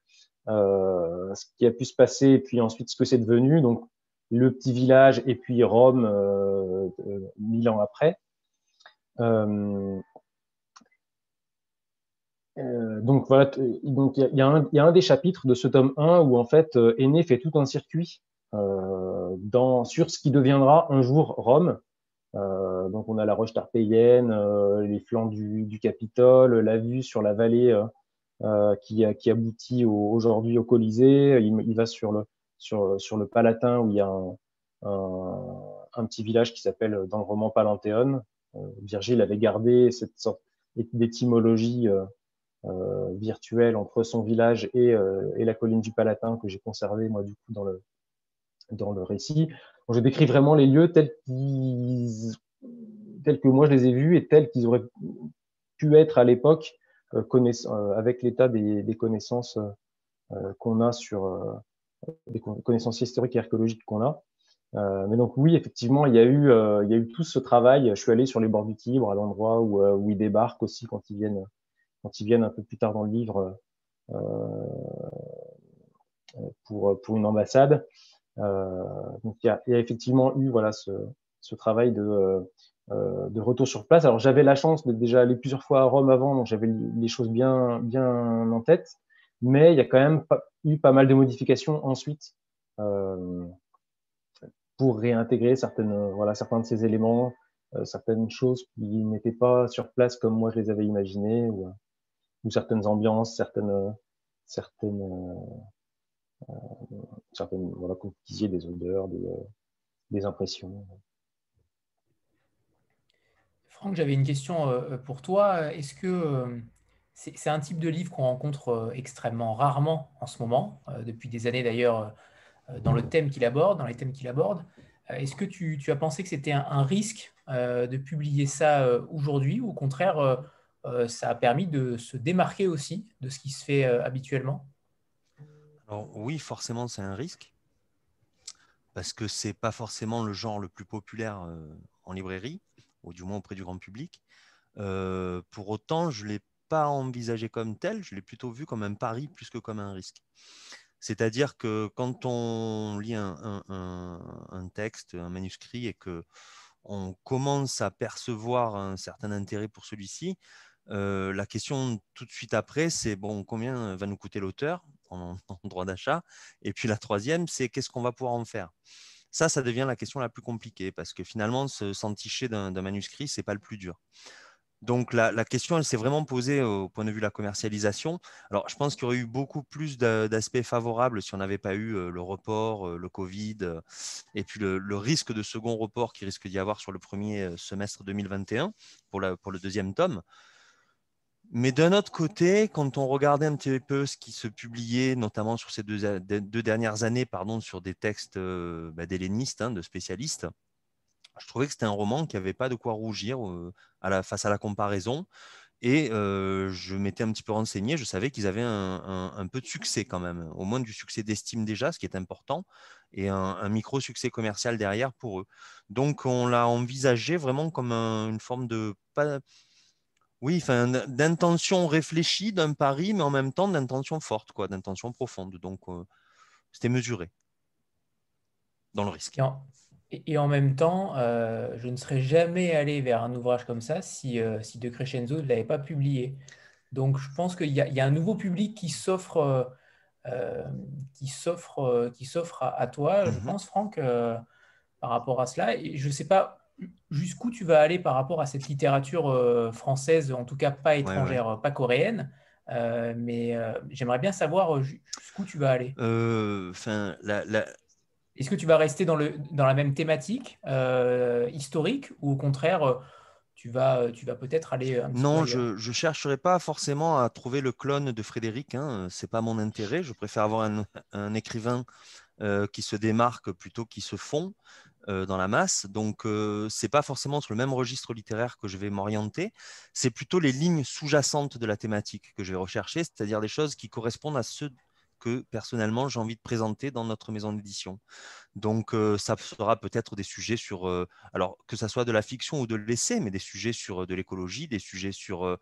ce qui a pu se passer et puis ensuite ce que c'est devenu. Donc le petit village et puis Rome euh, mille ans après. Euh, donc voilà, donc il y, a un des chapitres de ce tome 1 où en fait Aîné fait tout un circuit dans, sur ce qui deviendra un jour Rome. donc on a la roche tarpéienne, les flancs du, du, Capitole, la vue sur la vallée qui, qui, aboutit aujourd'hui au Colisée. Il, il, va sur le, sur, sur le Palatin où il y a un, un, petit village qui s'appelle dans le roman Palanthéon. Virgile avait gardé cette sorte d'étymologie euh, virtuelle entre son village et, euh, et, la colline du Palatin que j'ai conservé moi du coup dans le dans le récit. je décris vraiment les lieux tels qu'ils tels que moi je les ai vus et tels qu'ils auraient pu être à l'époque euh, euh avec l'état des, des, connaissances euh, qu'on a sur des connaissances historiques et archéologiques qu'on a. Euh, mais donc oui, effectivement, il y a eu, il y a eu tout ce travail. Je suis allé sur les bords du Tibre, à l'endroit où, où ils débarquent aussi quand ils viennent quand ils viennent un peu plus tard dans le livre euh, pour, pour une ambassade. Euh, donc il y, a, il y, a, effectivement eu voilà ce, ce travail de, euh, de retour sur place. Alors j'avais la chance d'être déjà allé plusieurs fois à Rome avant, donc j'avais les choses bien bien en tête, mais il y a quand même eu pas mal de modifications ensuite euh, pour réintégrer certaines voilà certains de ces éléments, euh, certaines choses qui n'étaient pas sur place comme moi je les avais imaginées ou, ou certaines ambiances, certaines, certaines, euh, certaines voilà, comme vous des odeurs, des, euh, des impressions. Franck, j'avais une question euh, pour toi. Est-ce que c'est un type de livre qu'on rencontre extrêmement rarement en ce moment, depuis des années d'ailleurs, dans le thème qu'il aborde, dans les thèmes qu'il aborde. Est-ce que tu, as pensé que c'était un, risque de publier ça aujourd'hui ou au contraire, euh, ça a permis de se démarquer aussi de ce qui se fait euh, habituellement? Alors oui, forcément, c'est un risque parce que c'est pas forcément le genre le plus populaire euh, en librairie, ou du moins auprès du grand public. pour autant, je ne l'ai pas envisagé comme tel, je l'ai plutôt vu comme un pari plus que comme un risque. C'est-à-dire que quand on lit un, un, texte, un manuscrit, et que on commence à percevoir un certain intérêt pour celui-ci, euh, la question tout de suite après, c'est bon, combien va nous coûter l'auteur en, droit d'achat? Et puis la troisième, c'est qu'est-ce qu'on va pouvoir en faire? Ça, ça devient la question la plus compliquée parce que finalement, s'enticher d'un manuscrit, c'est pas le plus dur. Donc la, question, elle s'est vraiment posée au point de vue de la commercialisation. Alors je pense qu'il y aurait eu beaucoup plus d'aspects favorables si on n'avait pas eu euh, le report, euh, le Covid, et puis le, risque de second report qui risque d'y avoir sur le premier semestre 2021 pour, pour le deuxième tome. Mais d'un autre côté, quand on regardait un petit peu ce qui se publiait, notamment sur ces deux, dernières années, pardon, sur des textes euh, bah, d'hellénistes, hein, de spécialistes, je trouvais que c'était un roman qui n'avait pas de quoi rougir euh, à la, face à la comparaison. Et euh, je m'étais un petit peu renseigné, je savais qu'ils avaient un, peu de succès quand même, au moins du succès d'estime déjà, ce qui est important, et un, micro-succès commercial derrière pour eux. Donc on l'a envisagé vraiment comme une forme de... oui, d'intention réfléchie d'un pari, mais en même temps d'intention forte, quoi, d'intention profonde. Donc, euh, c'était mesuré dans le risque. Et en, même temps, euh, je ne serais jamais allé vers un ouvrage comme ça si, euh, si De Crescenzo ne l'avait pas publié. Donc, je pense qu'il y, y, a un nouveau public qui s'offre qui s'offre qui s'offre à, toi, je mm-hmm. pense, Franck, par rapport à cela. Et je ne sais pas jusqu'où tu vas aller par rapport à cette littérature euh, française, en tout cas pas étrangère, pas coréenne. Euh, mais euh, j'aimerais bien savoir jusqu'où tu vas aller. Est-ce que tu vas rester dans, le, dans la même thématique historique ou au contraire tu vas, tu vas peut-être aller un petit Non, je ne chercherai pas forcément à trouver le clone de Frédéric. Hein, Ce n'est pas mon intérêt. Je préfère avoir un, un écrivain qui se démarque plutôt qui se fond. Dans la masse. Donc, euh, ce n'est pas forcément sur le même registre littéraire que je vais m'orienter. C'est plutôt les lignes sous-jacentes de la thématique que je vais rechercher, c'est-à-dire des choses qui correspondent à ce que personnellement j'ai envie de présenter dans notre maison d'édition. Donc ça sera peut-être des sujets sur, alors que ça soit de la fiction ou de l'essai, mais des sujets sur de l'écologie, des sujets sur,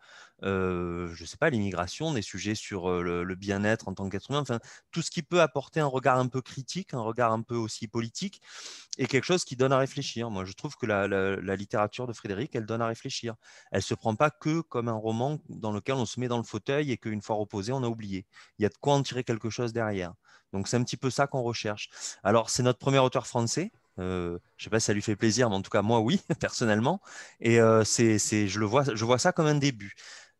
je ne sais pas, l'immigration, des sujets sur le, bien-être en tant qu'être humain, enfin tout ce qui peut apporter un regard un peu critique, un regard un peu aussi politique, et quelque chose qui donne à réfléchir. Moi je trouve que la, littérature de Frédéric, elle donne à réfléchir. Elle ne se prend pas que comme un roman dans lequel on se met dans le fauteuil et qu'une fois reposé, on a oublié. Il y a de quoi en tirer quelque chose derrière. Donc c'est un petit peu ça qu'on recherche. Alors c'est notre premier auteur français. je ne sais pas si ça lui fait plaisir, mais en tout cas moi oui, personnellement. Et c'est, je le vois, je vois ça comme un début.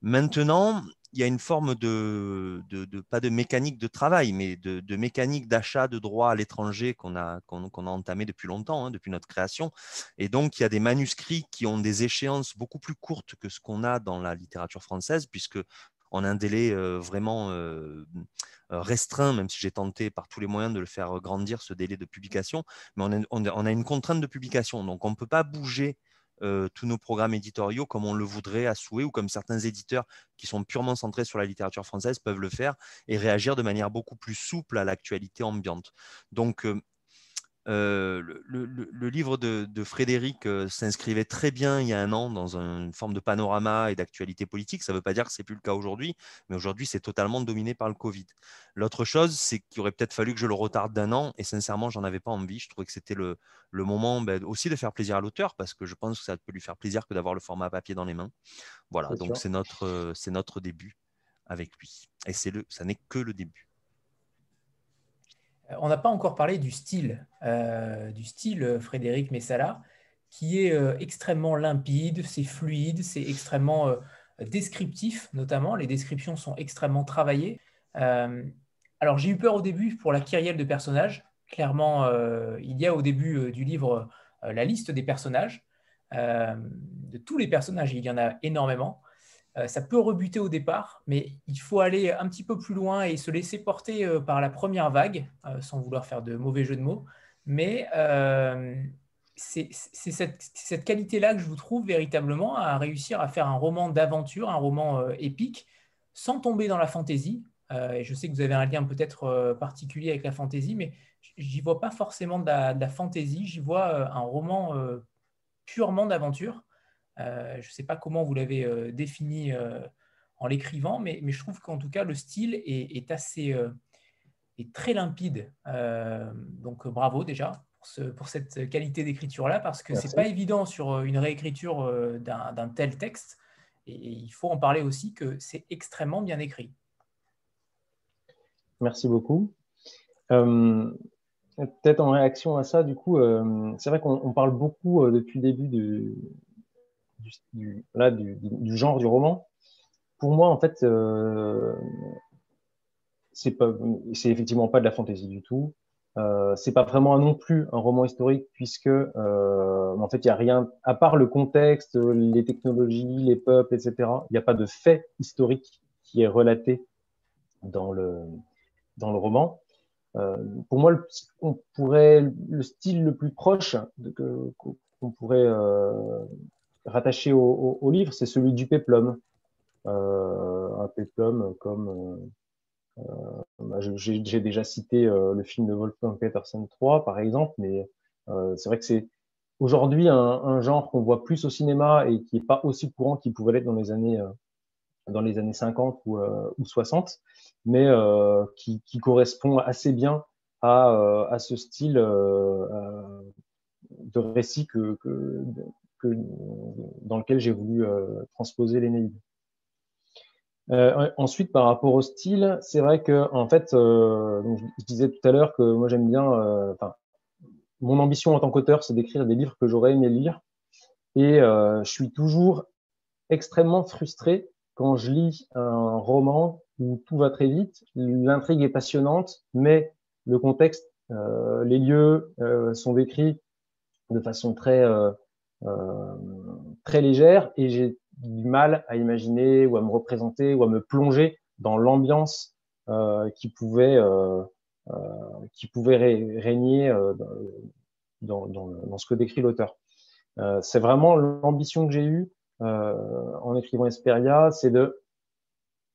Maintenant, il y a une forme de, pas de mécanique de travail, mais de, mécanique d'achat de droits à l'étranger qu'on a, entamé depuis longtemps, hein, depuis notre création. Et donc, il y a des manuscrits qui ont des échéances beaucoup plus courtes que ce qu'on a dans la littérature française, puisque a un délai euh, vraiment euh, restreint, même si j'ai tenté par tous les moyens de le faire grandir, ce délai de publication, mais on a une contrainte de publication. Donc, on ne peut pas bouger euh, tous nos programmes éditoriaux comme on le voudrait à souhait ou comme certains éditeurs qui sont purement centrés sur la littérature française peuvent le faire et réagir de manière beaucoup plus souple à l'actualité ambiante. Donc, euh, euh, le, livre de, Frédéric euh, s'inscrivait très bien il y a un an dans une forme de panorama et d'actualité politique. Ça ne veut pas dire que ce n'est plus le cas aujourd'hui, mais aujourd'hui, c'est totalement dominé par le Covid. L'autre chose, c'est qu'il aurait peut-être fallu que je le retarde d'un an, et sincèrement, j'en avais pas envie. Je trouvais que c'était le, moment ben, aussi de faire plaisir à l'auteur, parce que je pense que ça peut lui faire plaisir que d'avoir le format papier dans les mains. Voilà, donc c'est notre, euh, c'est notre début avec lui. Et c'est le, ça n'est que le début. Euh, on n'a pas encore parlé du style, euh, du style euh, Frédéric Messala, qui est extrêmement limpide, c'est fluide, c'est extrêmement descriptif, notamment. Les descriptions sont extrêmement travaillées. alors, j'ai eu peur au début pour la kyrielle de personnages. Clairement, il y a au début du livre la liste des personnages. de tous les personnages, il y en a énormément. Euh, ça peut rebuter au départ, mais il faut aller un petit peu plus loin et se laisser porter euh, par la première vague, euh, sans vouloir faire de mauvais jeux de mots. Mais c'est cette, qualité-là que je vous trouve véritablement à réussir à faire un roman d'aventure, un roman épique, sans tomber dans la fantaisie. et je sais que vous avez un lien peut-être particulier avec la fantaisie, mais j'y vois pas forcément de la, fantaisie, j'y vois un roman purement d'aventure je ne sais pas comment vous l'avez euh, défini euh, en l'écrivant, mais, je trouve qu'en tout cas, le style est, assez est très limpide. donc bravo déjà pour, cette qualité d'écriture-là, parce que ce n'est pas évident sur une réécriture d'un tel texte. Et, il faut en parler aussi que c'est extrêmement bien écrit. Merci beaucoup. Peut-être en réaction à ça, du coup, c'est vrai qu'on parle beaucoup depuis le début de, du, là, du, genre du roman, pour moi, en fait, euh, c'est effectivement pas de la fantaisie du tout. Euh, c'est pas vraiment non plus un roman historique puisque euh, en fait il y a rien à part le contexte, les technologies, les peuples, etc. Il n'y a pas de fait historique qui est relaté dans le dans le roman. Euh, pour moi, le, on pourrait le style le plus proche qu'on pourrait euh, rattaché au, livre, c'est celui du péplum. Euh, un péplum comme euh, euh, bah, j'ai déjà cité le film de Wolfgang Petersen 3 par exemple, mais c'est vrai que c'est aujourd'hui un, genre qu'on voit plus au cinéma et qui est pas aussi courant qu'il pouvait l'être dans les années dans les années 50 ou, ou 60, mais qui, correspond assez bien à, à ce style de récit que, dans lequel j'ai voulu euh, transposer l'Énéide. Euh, ensuite, par rapport au style, c'est vrai que en fait, euh, je disais tout à l'heure que moi j'aime bien. mon ambition en tant qu'auteur, c'est d'écrire des livres que j'aurais aimé lire, et je suis toujours extrêmement frustré quand je lis un roman où tout va très vite, l'intrigue est passionnante, mais le contexte, les lieux sont décrits de façon très euh, très légère et j'ai du mal à imaginer ou à me représenter ou à me plonger dans l'ambiance euh, qui pouvait euh, qui pouvait régner dans, dans, dans, ce que décrit l'auteur. c'est vraiment l'ambition que j'ai eue en écrivant Esperia, c'est de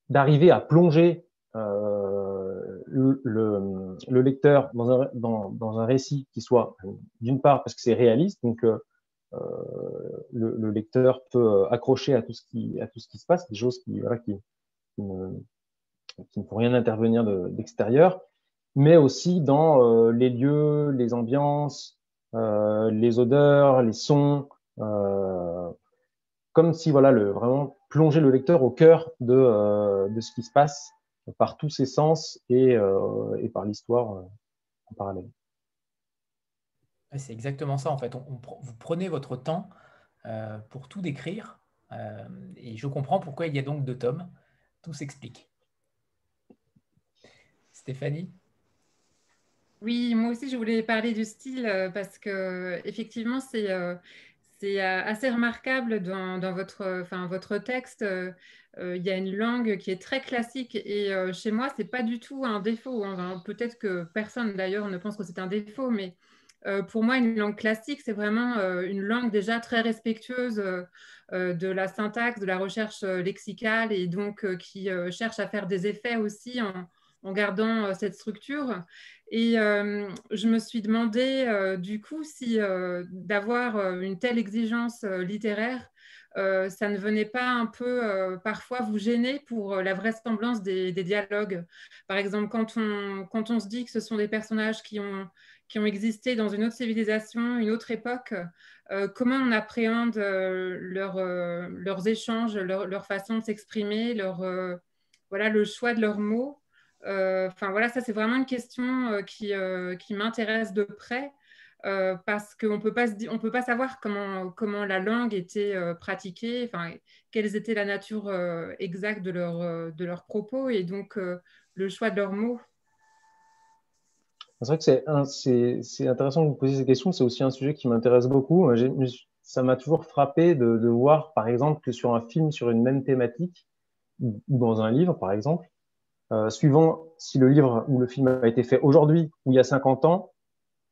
d'arriver à plonger euh, le, le, le, lecteur dans un, dans, dans un récit qui soit, d'une part, parce que c'est réaliste, donc euh, euh, le, le, lecteur peut euh, accrocher à tout ce qui à tout ce qui se passe, des choses qui voilà qui, qui ne qui ne font rien intervenir d'extérieur, mais aussi dans euh, les lieux, les ambiances, euh, les odeurs, les sons, comme si voilà le vraiment plonger le lecteur au cœur de, de ce qui se passe par tous ses sens et, et par l'histoire en parallèle. C'est exactement ça en fait. vous prenez votre temps pour tout décrire et je comprends pourquoi il y a donc deux tomes. Tout s'explique. Stéphanie? Oui, moi aussi je voulais parler du style parce que effectivement c'est euh, assez remarquable dans, votre, enfin, votre texte. Euh, euh, il y a une langue qui est très classique et chez moi, ce n'est pas du tout un défaut. Hein. Peut-être que personne d'ailleurs ne pense que c'est un défaut, mais pour moi, une langue classique, c'est vraiment une langue déjà très respectueuse de la syntaxe, de la recherche lexicale et donc qui cherche à faire des effets aussi en, en gardant cette structure. Et je me suis demandé du coup si d'avoir une telle exigence littéraire, ça ne venait pas un peu parfois vous gêner pour la vraisemblance des, des, dialogues. Par exemple, quand on, quand on se dit que ce sont des personnages qui ont, qui ont existé dans une autre civilisation, une autre époque, comment on appréhende leur, leurs échanges, leur, leur façon de s'exprimer, leur, voilà, le choix de leurs mots euh, enfin voilà, ça c'est vraiment une question euh, qui, euh, m'intéresse de près. parce qu'on ne peut pas savoir comment, comment la langue était pratiquée, enfin, quelles étaient la nature exacte de, leur, de leurs propos et donc le choix de leurs mots. C'est vrai que c'est intéressant que vous posiez ces questions, c'est aussi un sujet qui m'intéresse beaucoup. Ça m'a toujours frappé de, de, voir, par exemple, que sur un film sur une même thématique, ou dans un livre, par exemple, euh, suivant si le livre ou le film a été fait aujourd'hui ou il y a 50 ans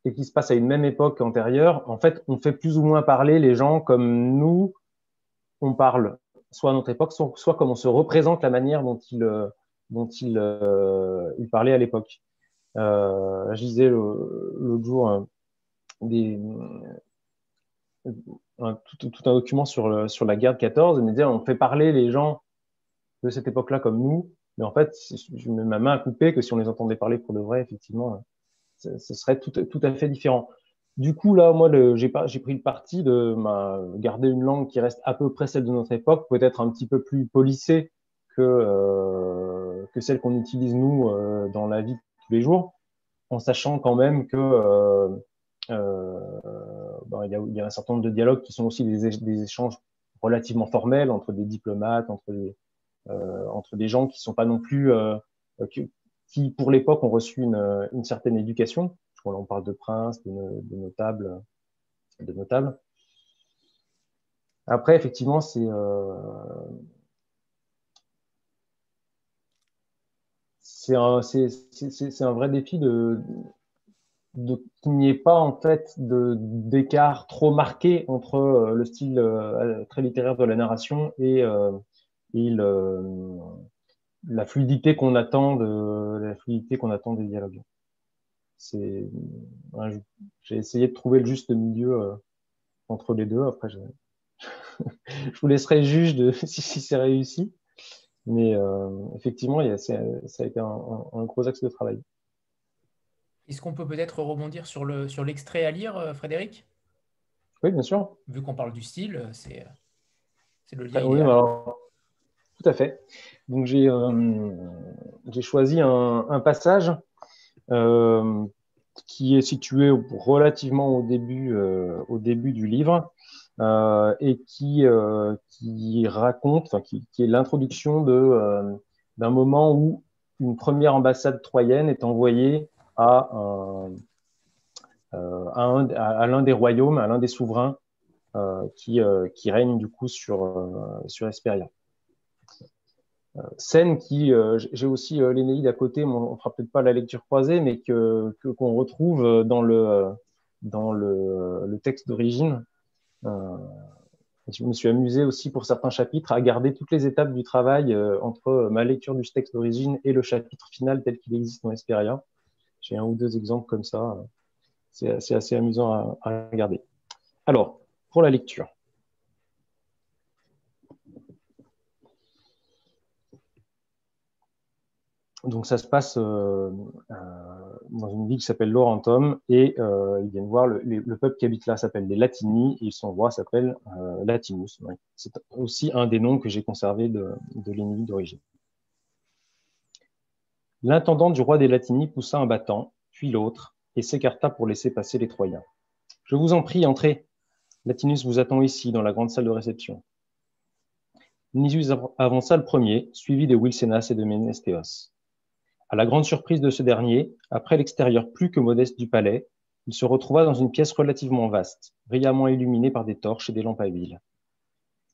et qui se passe à une même époque antérieure, en fait, on fait plus ou moins parler les gens comme nous, on parle, soit à notre époque, soit, comme on se représente la manière dont ils euh, dont il, euh, il parlait à l'époque. Euh, je disais l'autre jour euh, un, tout, un document sur, la guerre de 14, et me disait on fait parler les gens de cette époque-là comme nous, mais en fait, je mets ma main à couper que si on les entendait parler pour de vrai, effectivement, ce serait tout, à fait différent. Du coup, là, moi, j'ai pris le parti de bah, garder une langue qui reste à peu près celle de notre époque, peut-être un petit peu plus polissée que, euh, que celle qu'on utilise nous euh, dans la vie tous les jours, en sachant quand même que euh, euh bah, il, y a, un certain nombre de dialogues qui sont aussi des, échanges relativement formels entre des diplomates, entre des, euh, gens qui sont pas non plus qui, pour l'époque ont reçu une, certaine éducation. On parle de princes, de, notables, de notables. Après, effectivement, c'est c'est un, vrai défi de, qu'il n'y ait pas en fait d'écart trop marqué entre le style très littéraire de la narration et, et la fluidité qu'on attend de la fluidité qu'on attend des dialogues. J'ai essayé de trouver le juste milieu euh, entre les deux. Après, je, vous laisserai juge de si c'est réussi. Mais euh, effectivement, il y a, ça a été un, un, gros axe de travail. Est-ce qu'on peut peut-être rebondir sur, le, sur l'extrait à lire, euh, Frédéric? Oui, bien sûr. Vu qu'on parle du style, c'est, le lien. Ah, oui, alors, tout à fait. Donc j'ai euh, choisi un, un passage euh, qui est situé relativement au début, euh, au début du livre euh, et qui, euh, raconte, qui, est l'introduction euh, d'un moment où une première ambassade troyenne est envoyée à, à, l'un des royaumes, à l'un des souverains qui, règne du coup sur, sur Hesperia scène qui, j'ai aussi l'Énéide à côté, on, on fera peut-être pas la lecture croisée, mais qu'on retrouve dans le dans le texte d'origine. Je me suis amusé aussi pour certains chapitres à garder toutes les étapes du travail entre ma lecture du texte d'origine et le chapitre final tel qu'il existe dans Esperia. J'ai un ou deux exemples comme ça. C'est assez, assez amusant à, à regarder. Alors, pour la lecture. Donc ça se passe euh, euh, dans une ville qui s'appelle Laurentum et euh, ils viennent voir le, le, peuple qui habite là s'appelle les Latini et son roi s'appelle euh, Latinus. C'est aussi un des noms que j'ai conservé de, de l'ennemi d'origine. L'intendant du roi des Latini poussa un battant, puis l'autre, et s'écarta pour laisser passer les Troyens. Je vous en prie, entrez. Latinus vous attend ici, dans la grande salle de réception. Nisius avança le premier, suivi de Wilsenas et de Ménestéos. À la grande surprise de ce dernier, après l'extérieur plus que modeste du palais, il se retrouva dans une pièce relativement vaste, brillamment illuminée par des torches et des lampes à huile.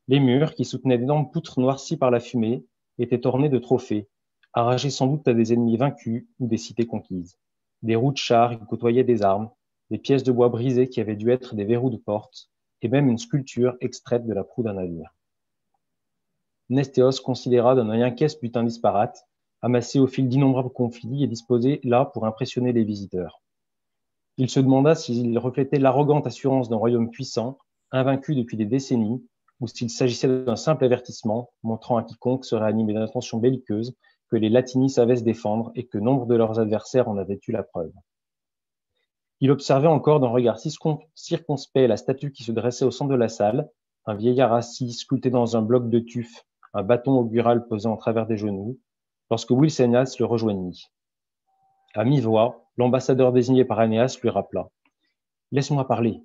Les murs, qui soutenaient d'énormes poutres noircies par la fumée, étaient ornés de trophées, arrachés sans doute à des ennemis vaincus ou des cités conquises. Des roues de chars qui côtoyaient des armes, des pièces de bois brisées qui avaient dû être des verrous de porte, et même une sculpture extraite de la proue d'un navire. Nestéos considéra d'un œil inquiet ce butin disparate, amassé au fil d'innombrables conflits et disposé là pour impressionner les visiteurs. Il se demanda s'il reflétait l'arrogante assurance d'un royaume puissant, invaincu depuis des décennies, ou s'il s'agissait d'un simple avertissement montrant à quiconque serait animé d'intentions belliqueuses que les Latini savaient se défendre et que nombre de leurs adversaires en avaient eu la preuve. Il observait encore d'un regard circonspect la statue qui se dressait au centre de la salle, un vieillard assis sculpté dans un bloc de tuf un bâton augural posé en travers des genoux, lorsque Wilsénas le rejoignit. À mi-voix, l'ambassadeur désigné par Anéas lui rappela Laisse-moi parler.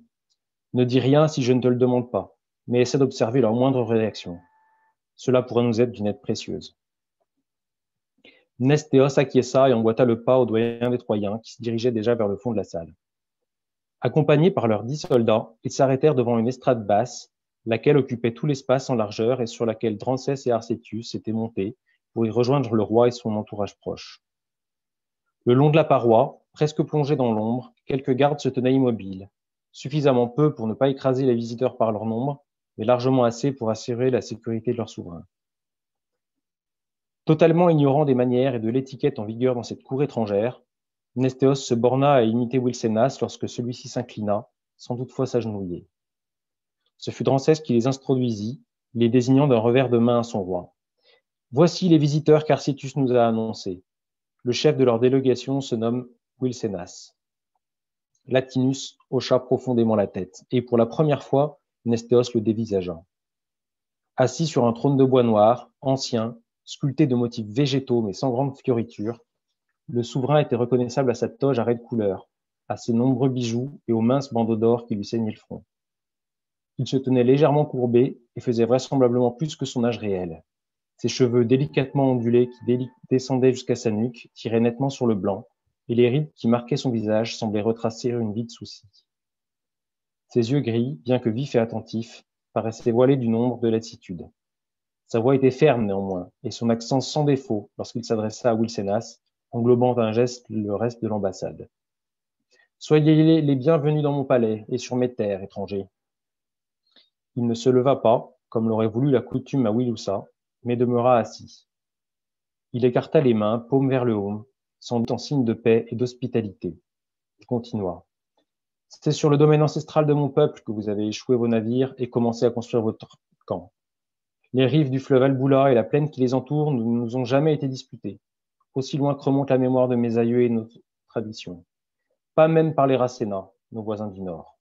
Ne dis rien si je ne te le demande pas, mais essaie d'observer leur moindre réaction. Cela pourrait nous être d'une aide précieuse. Nestéos acquiesça et emboîta le pas aux doyens des Troyens qui se dirigeaient déjà vers le fond de la salle. Accompagnés par leurs dix soldats, ils s'arrêtèrent devant une estrade basse laquelle occupait tout l'espace en largeur et sur laquelle Drancès et Arcétus étaient montés pour y rejoindre le roi et son entourage proche. Le long de la paroi, presque plongé dans l'ombre, quelques gardes se tenaient immobiles, suffisamment peu pour ne pas écraser les visiteurs par leur nombre, mais largement assez pour assurer la sécurité de leur souverain. Totalement ignorant des manières et de l'étiquette en vigueur dans cette cour étrangère, Nestéos se borna à imiter Wilsénas lorsque celui-ci s'inclina, sans toutefois s'agenouiller. Ce fut Drancès qui les introduisit, les désignant d'un revers de main à son roi. Voici les visiteurs qu'Arcitus nous a annoncés. Le chef de leur délégation se nomme Wilsenas. Latinus hocha profondément la tête, et pour la première fois, Nestéos le dévisagea. Assis sur un trône de bois noir, ancien, sculpté de motifs végétaux mais sans grande fioriture, le souverain était reconnaissable à sa toge à raie couleur, à ses nombreux bijoux et aux minces bandeaux d'or qui lui saignaient le front. Il se tenait légèrement courbé et faisait vraisemblablement plus que son âge réel. Ses cheveux délicatement ondulés qui descendaient jusqu'à sa nuque tiraient nettement sur le blanc, et les rides qui marquaient son visage semblaient retracer une vie de soucis. Ses yeux gris, bien que vifs et attentifs, paraissaient voilés d'une ombre de lassitude. Sa voix était ferme néanmoins, et son accent sans défaut lorsqu'il s'adressa à Wilsenas, englobant d'un geste le reste de l'ambassade. Soyez les bienvenus dans mon palais et sur mes terres, étrangers. Il ne se leva pas, comme l'aurait voulu la coutume à Wilusa, mais demeura assis. Il écarta les mains, paume vers le haut, sans doute en signe de paix et d'hospitalité. Il continua. C'est sur le domaine ancestral de mon peuple que vous avez échoué vos navires et commencé à construire votre camp. Les rives du fleuve Alboula et la plaine qui les entoure ne nous ont jamais été disputées, aussi loin que remonte la mémoire de mes aïeux et nos traditions. Pas même par les Racena, nos voisins du Nord.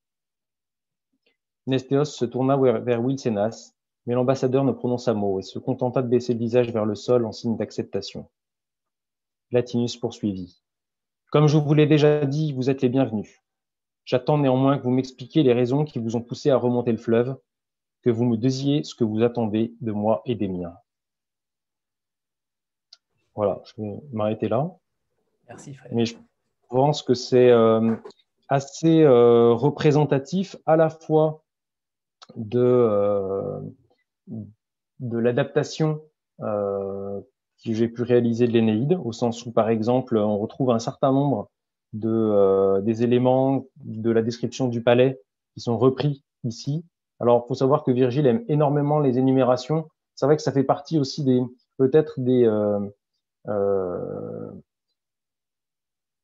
Nestéos se tourna vers Wilsenas, mais l'ambassadeur ne prononça mot et se contenta de baisser le visage vers le sol en signe d'acceptation. Latinus poursuivit. Comme je vous l'ai déjà dit, vous êtes les bienvenus. J'attends néanmoins que vous m'expliquiez les raisons qui vous ont poussé à remonter le fleuve, que vous me disiez ce que vous attendez de moi et des miens. Voilà, je vais m'arrêter là. Merci Fred. Mais je pense que c'est euh, assez euh, représentatif à la fois de, euh, de l'adaptation euh, que j'ai pu réaliser de l'Énéide, au sens où, par exemple, on retrouve un certain nombre de, euh, des éléments de la description du palais qui sont repris ici. Alors, faut savoir que Virgile aime énormément les énumérations. C'est vrai que ça fait partie aussi des peut-être des, euh, euh,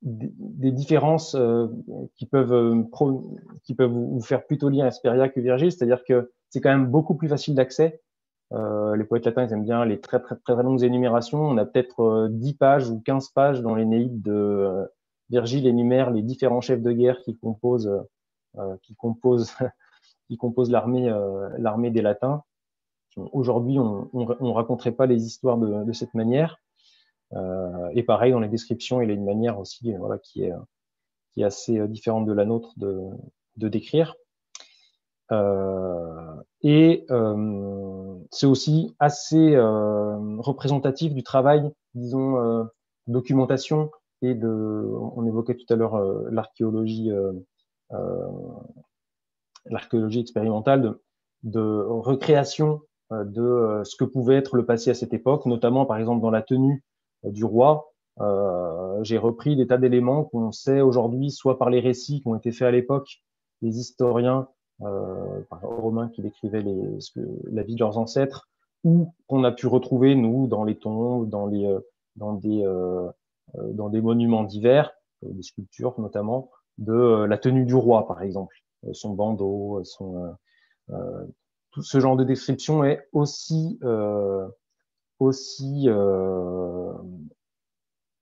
des, différences euh, qui peuvent euh, qui peuvent vous faire plutôt lire Asperia que Virgile, c'est-à-dire que c'est quand même beaucoup plus facile d'accès. Euh, les poètes latins ils aiment bien les très très très longues énumérations. On a peut-être 10 pages ou 15 pages dans l'Énéide de Virgile énumère les différents chefs de guerre qui composent l'armée des Latins. Aujourd'hui, on, on raconterait pas les histoires de, cette manière. et pareil, dans les descriptions, il a une manière aussi qui, est, assez différente de la nôtre de décrire. Et c'est aussi assez représentatif du travail, disons, documentation et de, on évoquait tout à l'heure l'archéologie l'archéologie expérimentale de, de recréation euh, de euh, ce que pouvait être le passé à cette époque, notamment par exemple dans la tenue euh, du roi. J'ai repris des tas d'éléments qu'on sait aujourd'hui, soit par les récits qui ont été faits à l'époque, les historiens euh, romains qui décrivaient les, ce la vie de leurs ancêtres, ou qu'on a pu retrouver nous dans les tombes, dans euh, dans des monuments divers, des sculptures notamment, de la tenue du roi par exemple, son bandeau, son euh, tout ce genre de description est aussi, euh, aussi euh,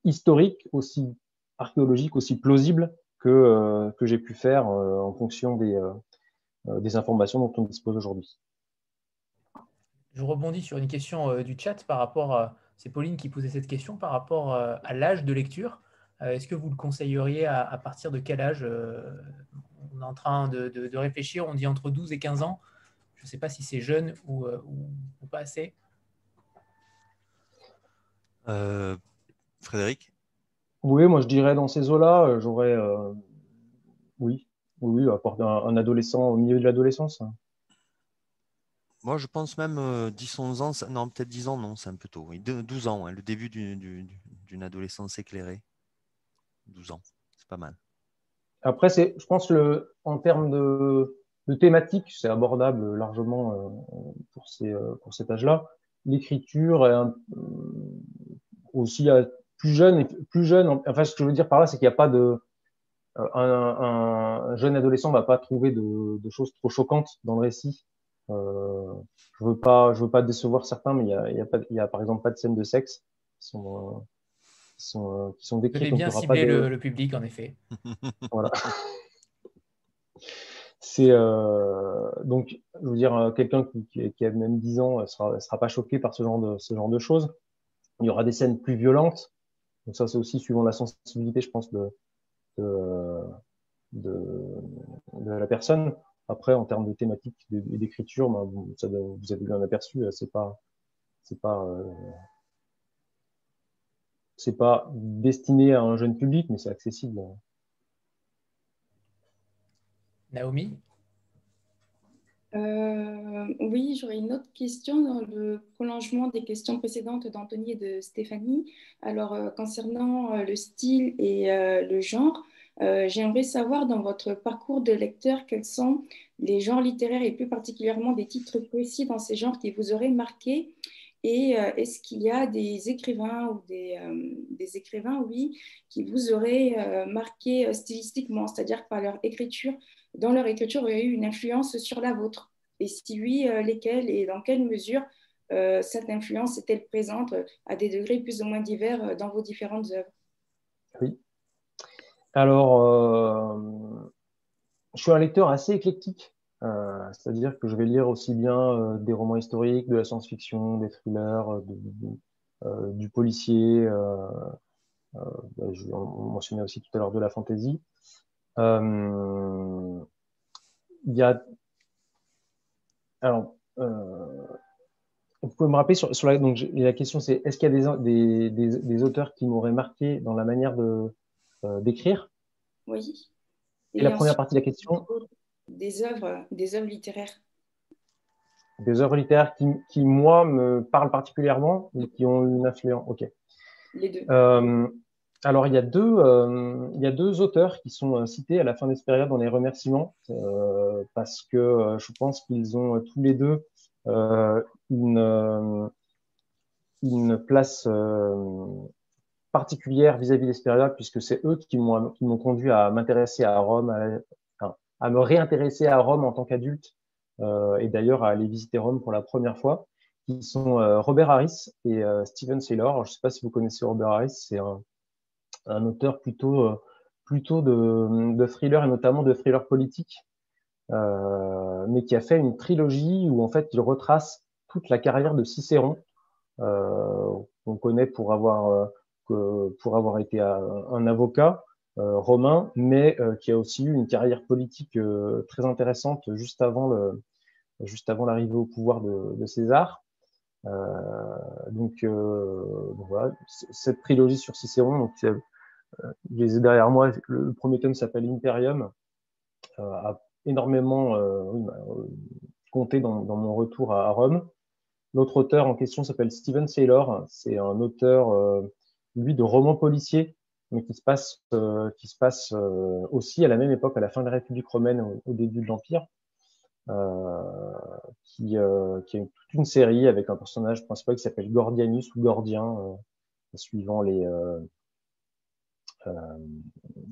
historique, aussi archéologique, aussi plausible que, que j'ai pu faire en fonction des, des informations dont on dispose aujourd'hui. Je rebondis sur une question du chat par rapport à. C'est Pauline qui posait cette question par rapport à l'âge de lecture. Est-ce que vous le conseilleriez à, partir de quel âge On est en train de, de, réfléchir, on dit entre 12 et 15 ans. Je ne sais pas si c'est jeune ou, euh, pas assez. Euh, Frédéric? Oui, moi je dirais dans ces eaux-là, euh, j'aurais. oui, oui, un, un, adolescent au milieu de l'adolescence. Moi, je pense même 10-11 ans, non, peut-être 10 ans, non, c'est un peu tôt. Oui. 12 ans, hein, le début d'une adolescence éclairée. 12 ans, c'est pas mal. Après, je pense, le, en termes de, de thématique, c'est abordable largement euh, pour, ces, euh, pour cet âge-là. L'écriture euh, aussi plus jeune, plus jeune. Enfin, ce que je veux dire par là, c'est qu'il n'y a pas de un, un, jeune adolescent va pas trouver de, de, choses trop choquantes dans le récit. Euh, je veux pas, je veux pas décevoir certains, mais il y a, il y a, pas, il y a par exemple pas de scènes de sexe qui sont, qui sont, qui sont décrites. bien cibler le, le, public, en effet. Voilà. C'est euh, donc, je veux dire, euh, quelqu'un qui, qui, a même 10 ans ne sera, sera pas choqué par ce genre de ce genre de choses. Il y aura des scènes plus violentes. Donc ça, c'est aussi suivant la sensibilité, je pense, de de, la personne. Après, en termes de thématique et d'écriture, ben, vous, vous avez bien aperçu, euh, c'est pas pas c'est pas destiné à un jeune public, mais c'est accessible Naomi? Euh, Oui, j'aurais une autre question dans le prolongement des questions précédentes d'Anthony et de Stéphanie. Alors, euh, concernant euh, le style et le genre, j'aimerais savoir dans votre parcours de lecteur quels sont les genres littéraires et plus particulièrement des titres précis dans ces genres qui vous auraient marqué et est-ce qu'il y a des écrivains ou des, écrivains, oui, qui vous auraient marqué stylistiquement, c'est-à-dire par leur écriture, dans leur écriture, il y a eu une influence sur la vôtre Et si oui, euh, lesquelles et dans quelle mesure euh, cette influence est-elle présente à des degrés plus ou moins divers euh, dans vos différentes œuvres? Oui. Alors, je suis un lecteur assez éclectique. C'est-à-dire que je vais lire aussi bien des romans historiques, de la science-fiction, des thrillers, du policier. Bah, je, on mentionnait aussi tout à l'heure de la fantasy. Euh, il y a. Alors, euh, vous pouvez me rappeler sur, sur la, donc la question c'est est-ce qu'il y a des, des, des, auteurs qui m'auraient marqué dans la manière de euh, d'écrire? Oui. Et, la première partie de la question? Des œuvres, des œuvres littéraires. Des œuvres littéraires qui, qui moi me parlent particulièrement et qui ont une influence? Ok. Les deux. Euh, alors, il y, a deux, euh, il y a deux auteurs qui sont euh, cités à la fin de cette période dans les remerciements, euh, parce que euh, je pense qu'ils ont tous les deux une, une place particulière vis-à-vis d'Esperia, puisque c'est eux qui m'ont conduit à m'intéresser à Rome, à, à, me réintéresser à Rome en tant qu'adulte, et d'ailleurs à aller visiter Rome pour la première fois, qui sont Robert Harris et Steven Saylor. je ne sais pas si vous connaissez Robert Harris, c'est un un auteur plutôt, euh, plutôt de, de thriller et notamment de thriller politique, euh, mais qui a fait une trilogie où en fait il retrace toute la carrière de Cicéron, euh, qu'on connaît pour avoir, pour avoir été un avocat romain, mais qui a aussi eu une carrière politique très intéressante juste avant le, juste avant l'arrivée au pouvoir de, de César. donc, voilà, cette trilogie sur Cicéron, donc, je les ai derrière moi. Le premier tome s'appelle Imperium, a énormément bah, compté dans, dans, mon retour à, Rome. L'autre auteur en question s'appelle Steven Saylor. C'est un auteur, lui, de romans policiers, mais qui se passe, qui se passe aussi à la même époque, à la fin de la République romaine, au, début de l'Empire. Euh, qui, euh, qui, a toute une série avec un personnage principal qui s'appelle Gordianus ou Gordien, euh, suivant les,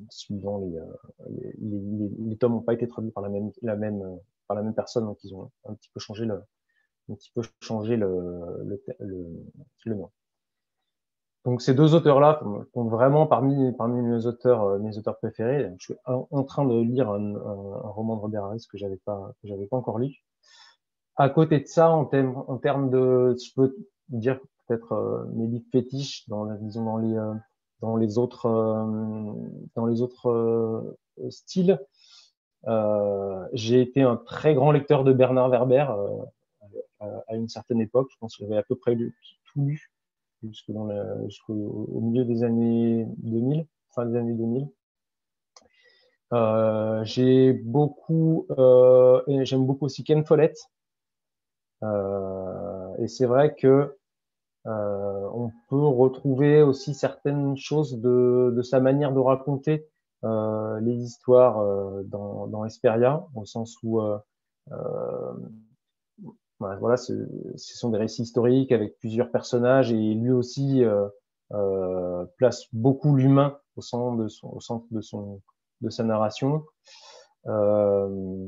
suivant les, les, les, les tomes n'ont pas été traduits par la même, la même, par la même personne, donc ils ont un petit peu changé le, un petit peu changé le, le, le, le nom. Donc ces deux auteurs-là sont vraiment parmi, parmi mes auteurs, euh, mes auteurs préférés. Je suis en train de lire un, un, roman de Robert Harris que j'avais pas, que j'avais pas encore lu. À côté de ça, en, termes, en termes de, je peux dire peut-être euh, mes livres fétiches dans la vision dans les, euh, dans les autres, dans les autres styles. j'ai été un très grand lecteur de Bernard Werber à, une certaine époque. Je pense que j'avais à peu près lu, tout lu jusqu'au milieu des années 2000, fin des années 2000. Euh, j'ai beaucoup, euh, j'aime beaucoup aussi Ken Follett. Euh, et c'est vrai que euh, on peut retrouver aussi certaines choses de, de sa manière de raconter euh, les histoires euh, dans, dans Esperia, au sens où voilà, ce, ce, sont des récits historiques avec plusieurs personnages et lui aussi euh, euh, place beaucoup l'humain au centre de son, au centre de son de sa narration. Euh,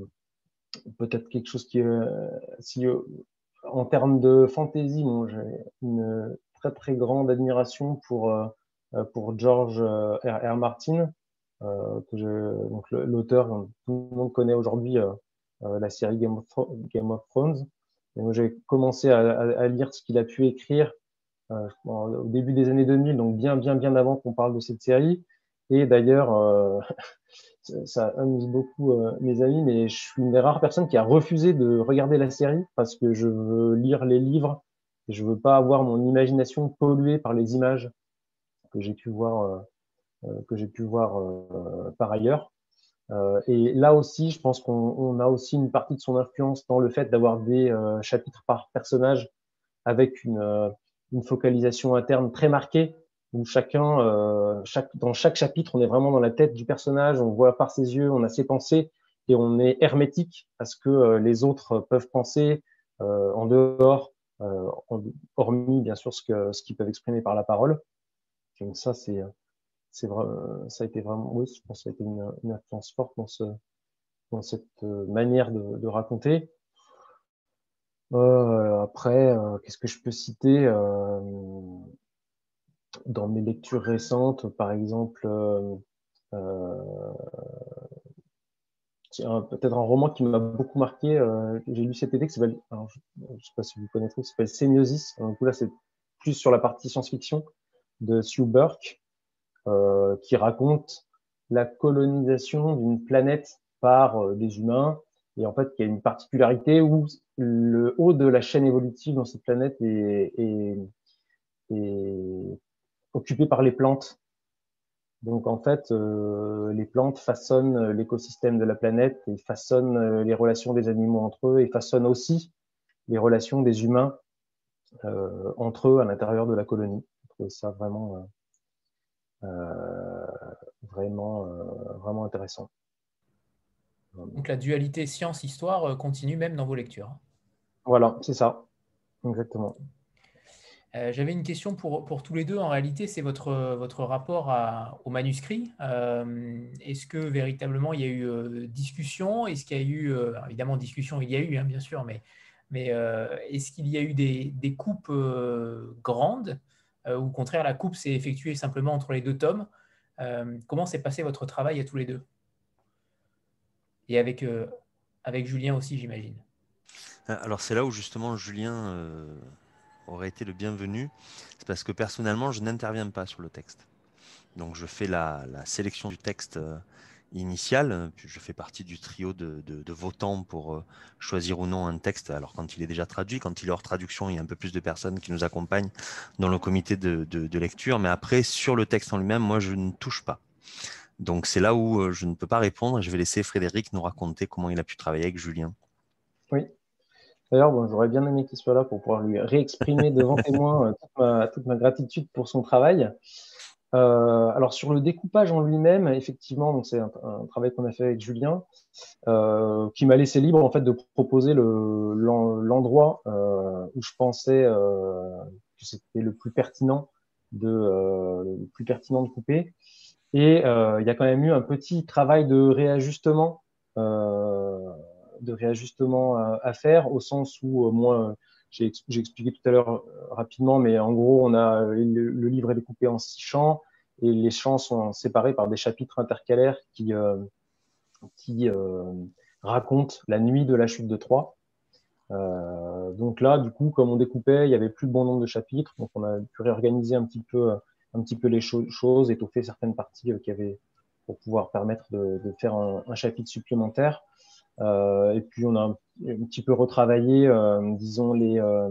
Peut-être quelque chose qui, si en termes de fantaisie, bon, j'ai une très très grande admiration pour euh, pour George R. R. Martin, euh, que je, donc l'auteur tout le monde connaît aujourd'hui la série Game of, Game of Thrones j'ai commencé à, à, lire ce qu'il a pu écrire euh, au début des années 2000, donc bien, bien, bien avant qu'on parle de cette série. Et d'ailleurs, euh, ça amuse beaucoup euh, mes amis, mais je suis une des rares personnes qui a refusé de regarder la série parce que je veux lire les livres et je veux pas avoir mon imagination polluée par les images que j'ai pu voir, euh, que j'ai pu voir par ailleurs. Euh, et là aussi, je pense qu'on a aussi une partie de son influence dans le fait d'avoir des euh, chapitres par personnage avec une, euh, une, focalisation interne très marquée, où chacun, chaque, dans chaque chapitre, on est vraiment dans la tête du personnage, on voit par ses yeux, on a ses pensées, et on est hermétique à ce que les autres peuvent penser en dehors, hormis bien sûr ce qu'ils ce qu'ils peuvent exprimer par la parole. Donc ça, c'est c'est vrai, ça a été vraiment, oui, je pense que ça a été une, une influence forte dans, ce, dans cette euh, manière de, de raconter. Euh, après, euh, qu'est-ce que je peux citer? Euh, dans mes lectures récentes, par exemple, euh, peut-être un roman qui m'a beaucoup marqué. J'ai lu cet été qui s'appelle, je ne sais pas si vous connaissez, qui s'appelle Semiosis. Du là, c'est plus sur la partie science-fiction de Sue Burke. Euh, qui raconte la colonisation d'une planète par euh, des humains. Et en fait, il y a une particularité où le haut de la chaîne évolutive dans cette planète est, est, est occupé par les plantes. Donc en fait, euh, les plantes façonnent l'écosystème de la planète et façonnent euh, les relations des animaux entre eux et façonnent aussi les relations des humains euh, entre eux à l'intérieur de la colonie. Je trouve ça vraiment euh, vraiment, euh, vraiment intéressant. Donc la dualité science-histoire euh, continue même dans vos lectures. Voilà, c'est ça, exactement. J'avais une question pour, pour, tous les deux. En réalité, c'est votre, votre rapport au manuscrit. Est-ce que véritablement il y a eu discussion? Est-ce qu'il y a eu, évidemment, discussion, il y a eu, hein, bien sûr, mais, mais est-ce qu'il y a eu des, des coupes grandes? Euh, ou au contraire la coupe s'est effectuée simplement entre les deux tomes. Euh, comment s'est passé votre travail à tous les deux? Et avec, euh, avec Julien aussi, j'imagine. Alors c'est là où justement Julien aurait été le bienvenu. C'est parce que personnellement, je n'interviens pas sur le texte. Donc je fais la, sélection du texte euh, initial. Je fais partie du trio de, votants pour euh, choisir ou non un texte. Alors quand il est déjà traduit, quand il est hors traduction, il y a un peu plus de personnes qui nous accompagnent dans le comité de, lecture. Mais après, sur le texte en lui-même, moi, je ne touche pas. Donc c'est là où euh, je ne peux pas répondre. Je vais laisser Frédéric nous raconter comment il a pu travailler avec Julien. Oui, D'ailleurs, j'aurais bien aimé qu'il soit là pour pouvoir lui réexprimer devant témoin toute ma, gratitude pour son travail. Euh, alors sur le découpage en lui-même, effectivement, c'est un, travail qu'on a fait avec Julien, euh, qui m'a laissé libre en fait de proposer l'endroit euh, où je pensais que c'était le plus pertinent de le plus pertinent de couper. Et il y a quand même eu un petit travail de réajustement, de réajustement à, faire, au sens où moi j'ai expliqué tout à l'heure euh, rapidement, mais en gros, on a le, livre est découpé en six champs et les champs sont séparés par des chapitres intercalaires qui, euh, qui euh, racontent la nuit de la chute de Troie. Euh, donc là, du coup, comme on découpait, il y avait plus de bon nombre de chapitres, donc on a pu réorganiser un petit peu, un petit peu les choses, étoffer certaines parties euh, qui avaient pour pouvoir permettre de, de faire un, chapitre supplémentaire. Euh, et puis on a un, petit peu retravaillé, euh, disons, les, euh,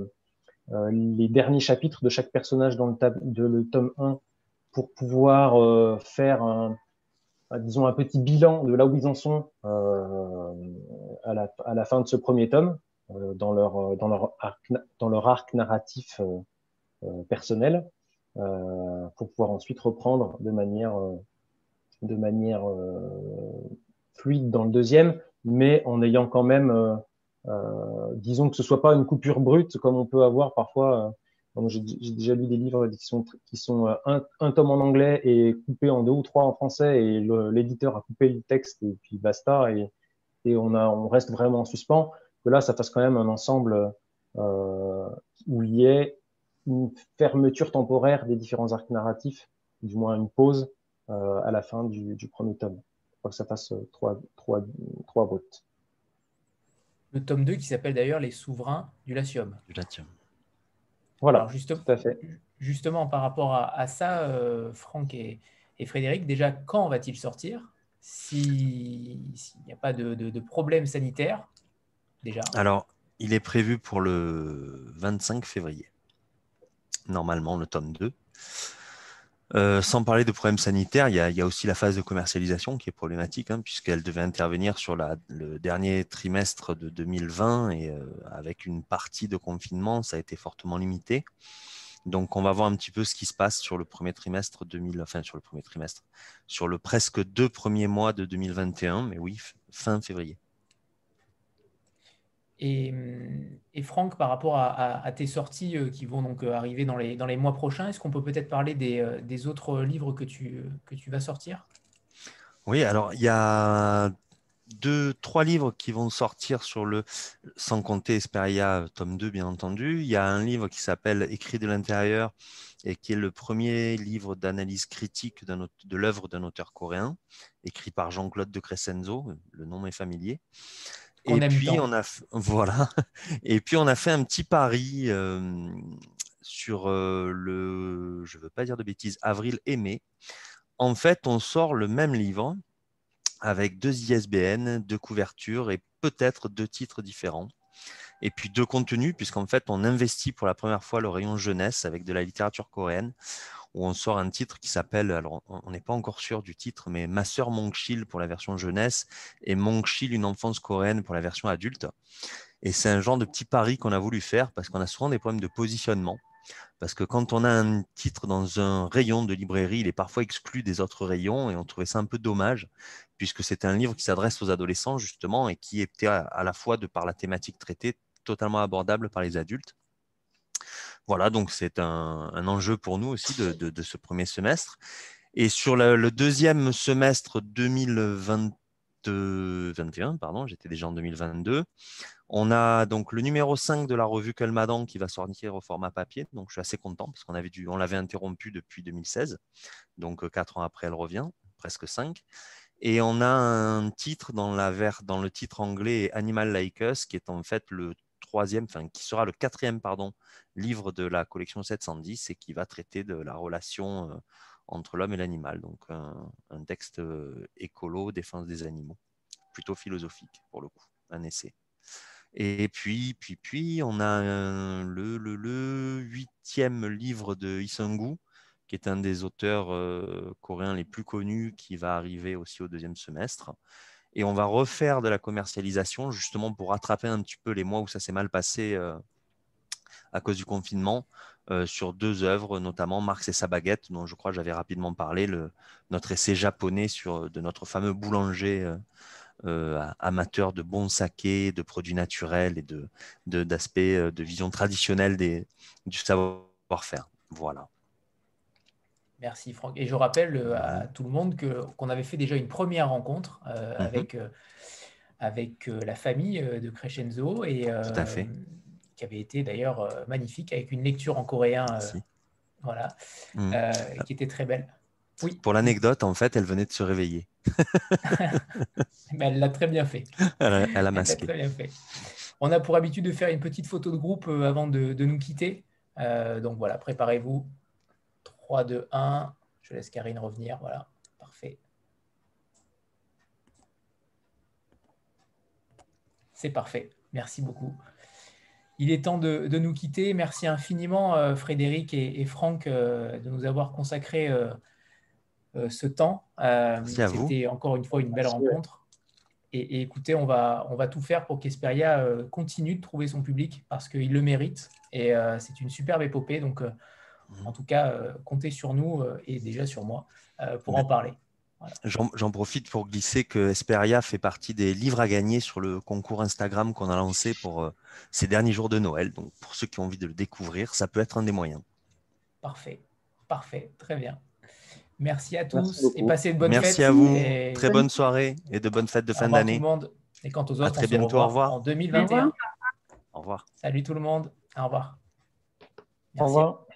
les derniers chapitres de chaque personnage dans le, de, le tome 1 pour pouvoir faire un, disons, un petit bilan de là où ils en sont à la, à, la, fin de ce premier tome, dans, leur, dans, leur arc, dans leur arc narratif personnel, pour pouvoir ensuite reprendre de manière, de manière fluide dans le deuxième, mais en ayant quand même, euh, euh, disons que ce soit pas une coupure brute comme on peut avoir parfois. Euh, j'ai déjà lu des livres qui sont, qui sont un, un, tome en anglais et coupé en deux ou trois en français et l'éditeur a coupé le texte et puis basta et, et on, a, on reste vraiment en suspens. Que là, ça fasse quand même un ensemble euh, où il y ait une fermeture temporaire des différents arcs narratifs, du moins une pause euh, à la fin du, du premier tome que ça fasse euh, trois, trois, trois brutes. Le tome 2 qui s'appelle d'ailleurs Les souverains du Latium. Du Latium. Voilà, justement, tout à fait. Justement, par rapport à, ça, euh, Franck et, Frédéric, déjà, quand va-t-il sortir? S'il n'y a pas de, de, de, problème sanitaire, déjà Alors, il est prévu pour le 25 février. Normalement, le tome 2. Euh, sans parler de problèmes sanitaires, il y, a, aussi la phase de commercialisation qui est problématique, hein, puisqu'elle devait intervenir sur le dernier trimestre de 2020 et euh, avec une partie de confinement, ça a été fortement limité. Donc, on va voir un petit peu ce qui se passe sur le premier trimestre 2000, enfin sur le premier trimestre, sur le presque deux premiers mois de 2021, mais oui, fin février. Et, Franck, par rapport à, tes sorties euh, qui vont donc euh, arriver dans les, dans les mois prochains, est-ce qu'on peut peut-être parler des, euh, des, autres livres que tu, que tu vas sortir? Oui, alors il y a deux, trois livres qui vont sortir sur le, sans compter Esperia, tome 2, bien entendu. Il y a un livre qui s'appelle Écrit de l'intérieur et qui est le premier livre d'analyse critique de l'œuvre d'un auteur coréen, écrit par Jean-Claude de Crescenzo, le nom est familier. Et puis, on a, voilà. Et puis, on a fait un petit pari sur le, je ne veux pas dire de bêtises, avril et mai. En fait, on sort le même livre avec deux ISBN, deux couvertures et peut-être deux titres différents. Et puis deux contenus, puisqu'en fait, on investit pour la première fois le rayon jeunesse avec de la littérature coréenne où on sort un titre qui s'appelle, alors on n'est pas encore sûr du titre, mais Ma sœur Monkshil pour la version jeunesse et Monkshil, une enfance coréenne pour la version adulte. Et c'est un genre de petit pari qu'on a voulu faire parce qu'on a souvent des problèmes de positionnement. Parce que quand on a un titre dans un rayon de librairie, il est parfois exclu des autres rayons et on trouvait ça un peu dommage, puisque c'est un livre qui s'adresse aux adolescents justement et qui était à la fois, de par la thématique traitée, totalement abordable par les adultes. Voilà, donc c'est un, enjeu pour nous aussi de, ce premier semestre. Et sur le, deuxième semestre 2021, pardon, j'étais déjà en 2022, on a donc le numéro 5 de la revue Kelmadan qui va sortir au format papier. Donc je suis assez content parce qu'on avait on l'avait interrompu depuis 2016. Donc quatre ans après, elle revient, presque 5. Et on a un titre dans, la dans le titre anglais Animal Like Us, qui est en fait le troisième, enfin qui sera le quatrième pardon, livre de la collection 710 et qui va traiter de la relation entre l'homme et l'animal. Donc un, texte écolo, défense des animaux, plutôt philosophique pour le coup, un essai. Et puis, puis, puis, on a le, le, huitième livre de Isengu, qui est un des auteurs coréens les plus connus, qui va arriver aussi au deuxième semestre. Et on va refaire de la commercialisation, justement pour rattraper un petit peu les mois où ça s'est mal passé à cause du confinement, sur deux œuvres, notamment Marx et sa baguette, dont je crois j'avais rapidement parlé, le, notre essai japonais sur, de notre fameux boulanger euh, amateurs de bons sakés, de produits naturels et de, d'aspects de, de, vision traditionnelle du savoir-faire. Voilà. Merci Franck. Et je rappelle euh, à tout le monde qu'on avait fait déjà une première rencontre euh, mhm. avec, avec la famille de Crescenzo et qui avait été d'ailleurs magnifique avec une lecture en coréen voilà, mhm. qui était très belle. Oui. Pour l'anecdote, en fait, elle venait de se réveiller. Mais elle l'a très bien fait. Elle a, masqué. très bien fait. On a pour habitude de faire une petite photo de groupe euh, avant de, nous quitter. Euh, donc voilà, préparez-vous. 3, 2, 1. Je laisse Karine revenir. Voilà, parfait. C'est parfait. Merci beaucoup. Il est temps de, nous quitter. Merci infiniment, euh, Frédéric et, Franck, de nous avoir consacré euh, ce temps. Euh, c'était encore une fois une belle rencontre. Et, écoutez, on va, on va tout faire pour qu'Esperia euh, continue de trouver son public parce qu'il le mérite. Et c'est une superbe épopée. Donc. En tout cas, comptez sur nous et déjà sur moi pour en parler. J'en profite pour glisser que Esperia fait partie des livres à gagner sur le concours Instagram qu'on a lancé pour ces derniers jours de Noël. Donc, pour ceux qui ont envie de le découvrir, ça peut être un des moyens. Parfait, parfait, très bien. Merci à tous et passez une bonne Merci à vous. Très bonne soirée et de bonnes fêtes de fin d'année. tout le monde. Et quant aux autres, très bientôt. Au revoir. En 2021. Au revoir. Salut tout le monde. Au revoir. Au revoir.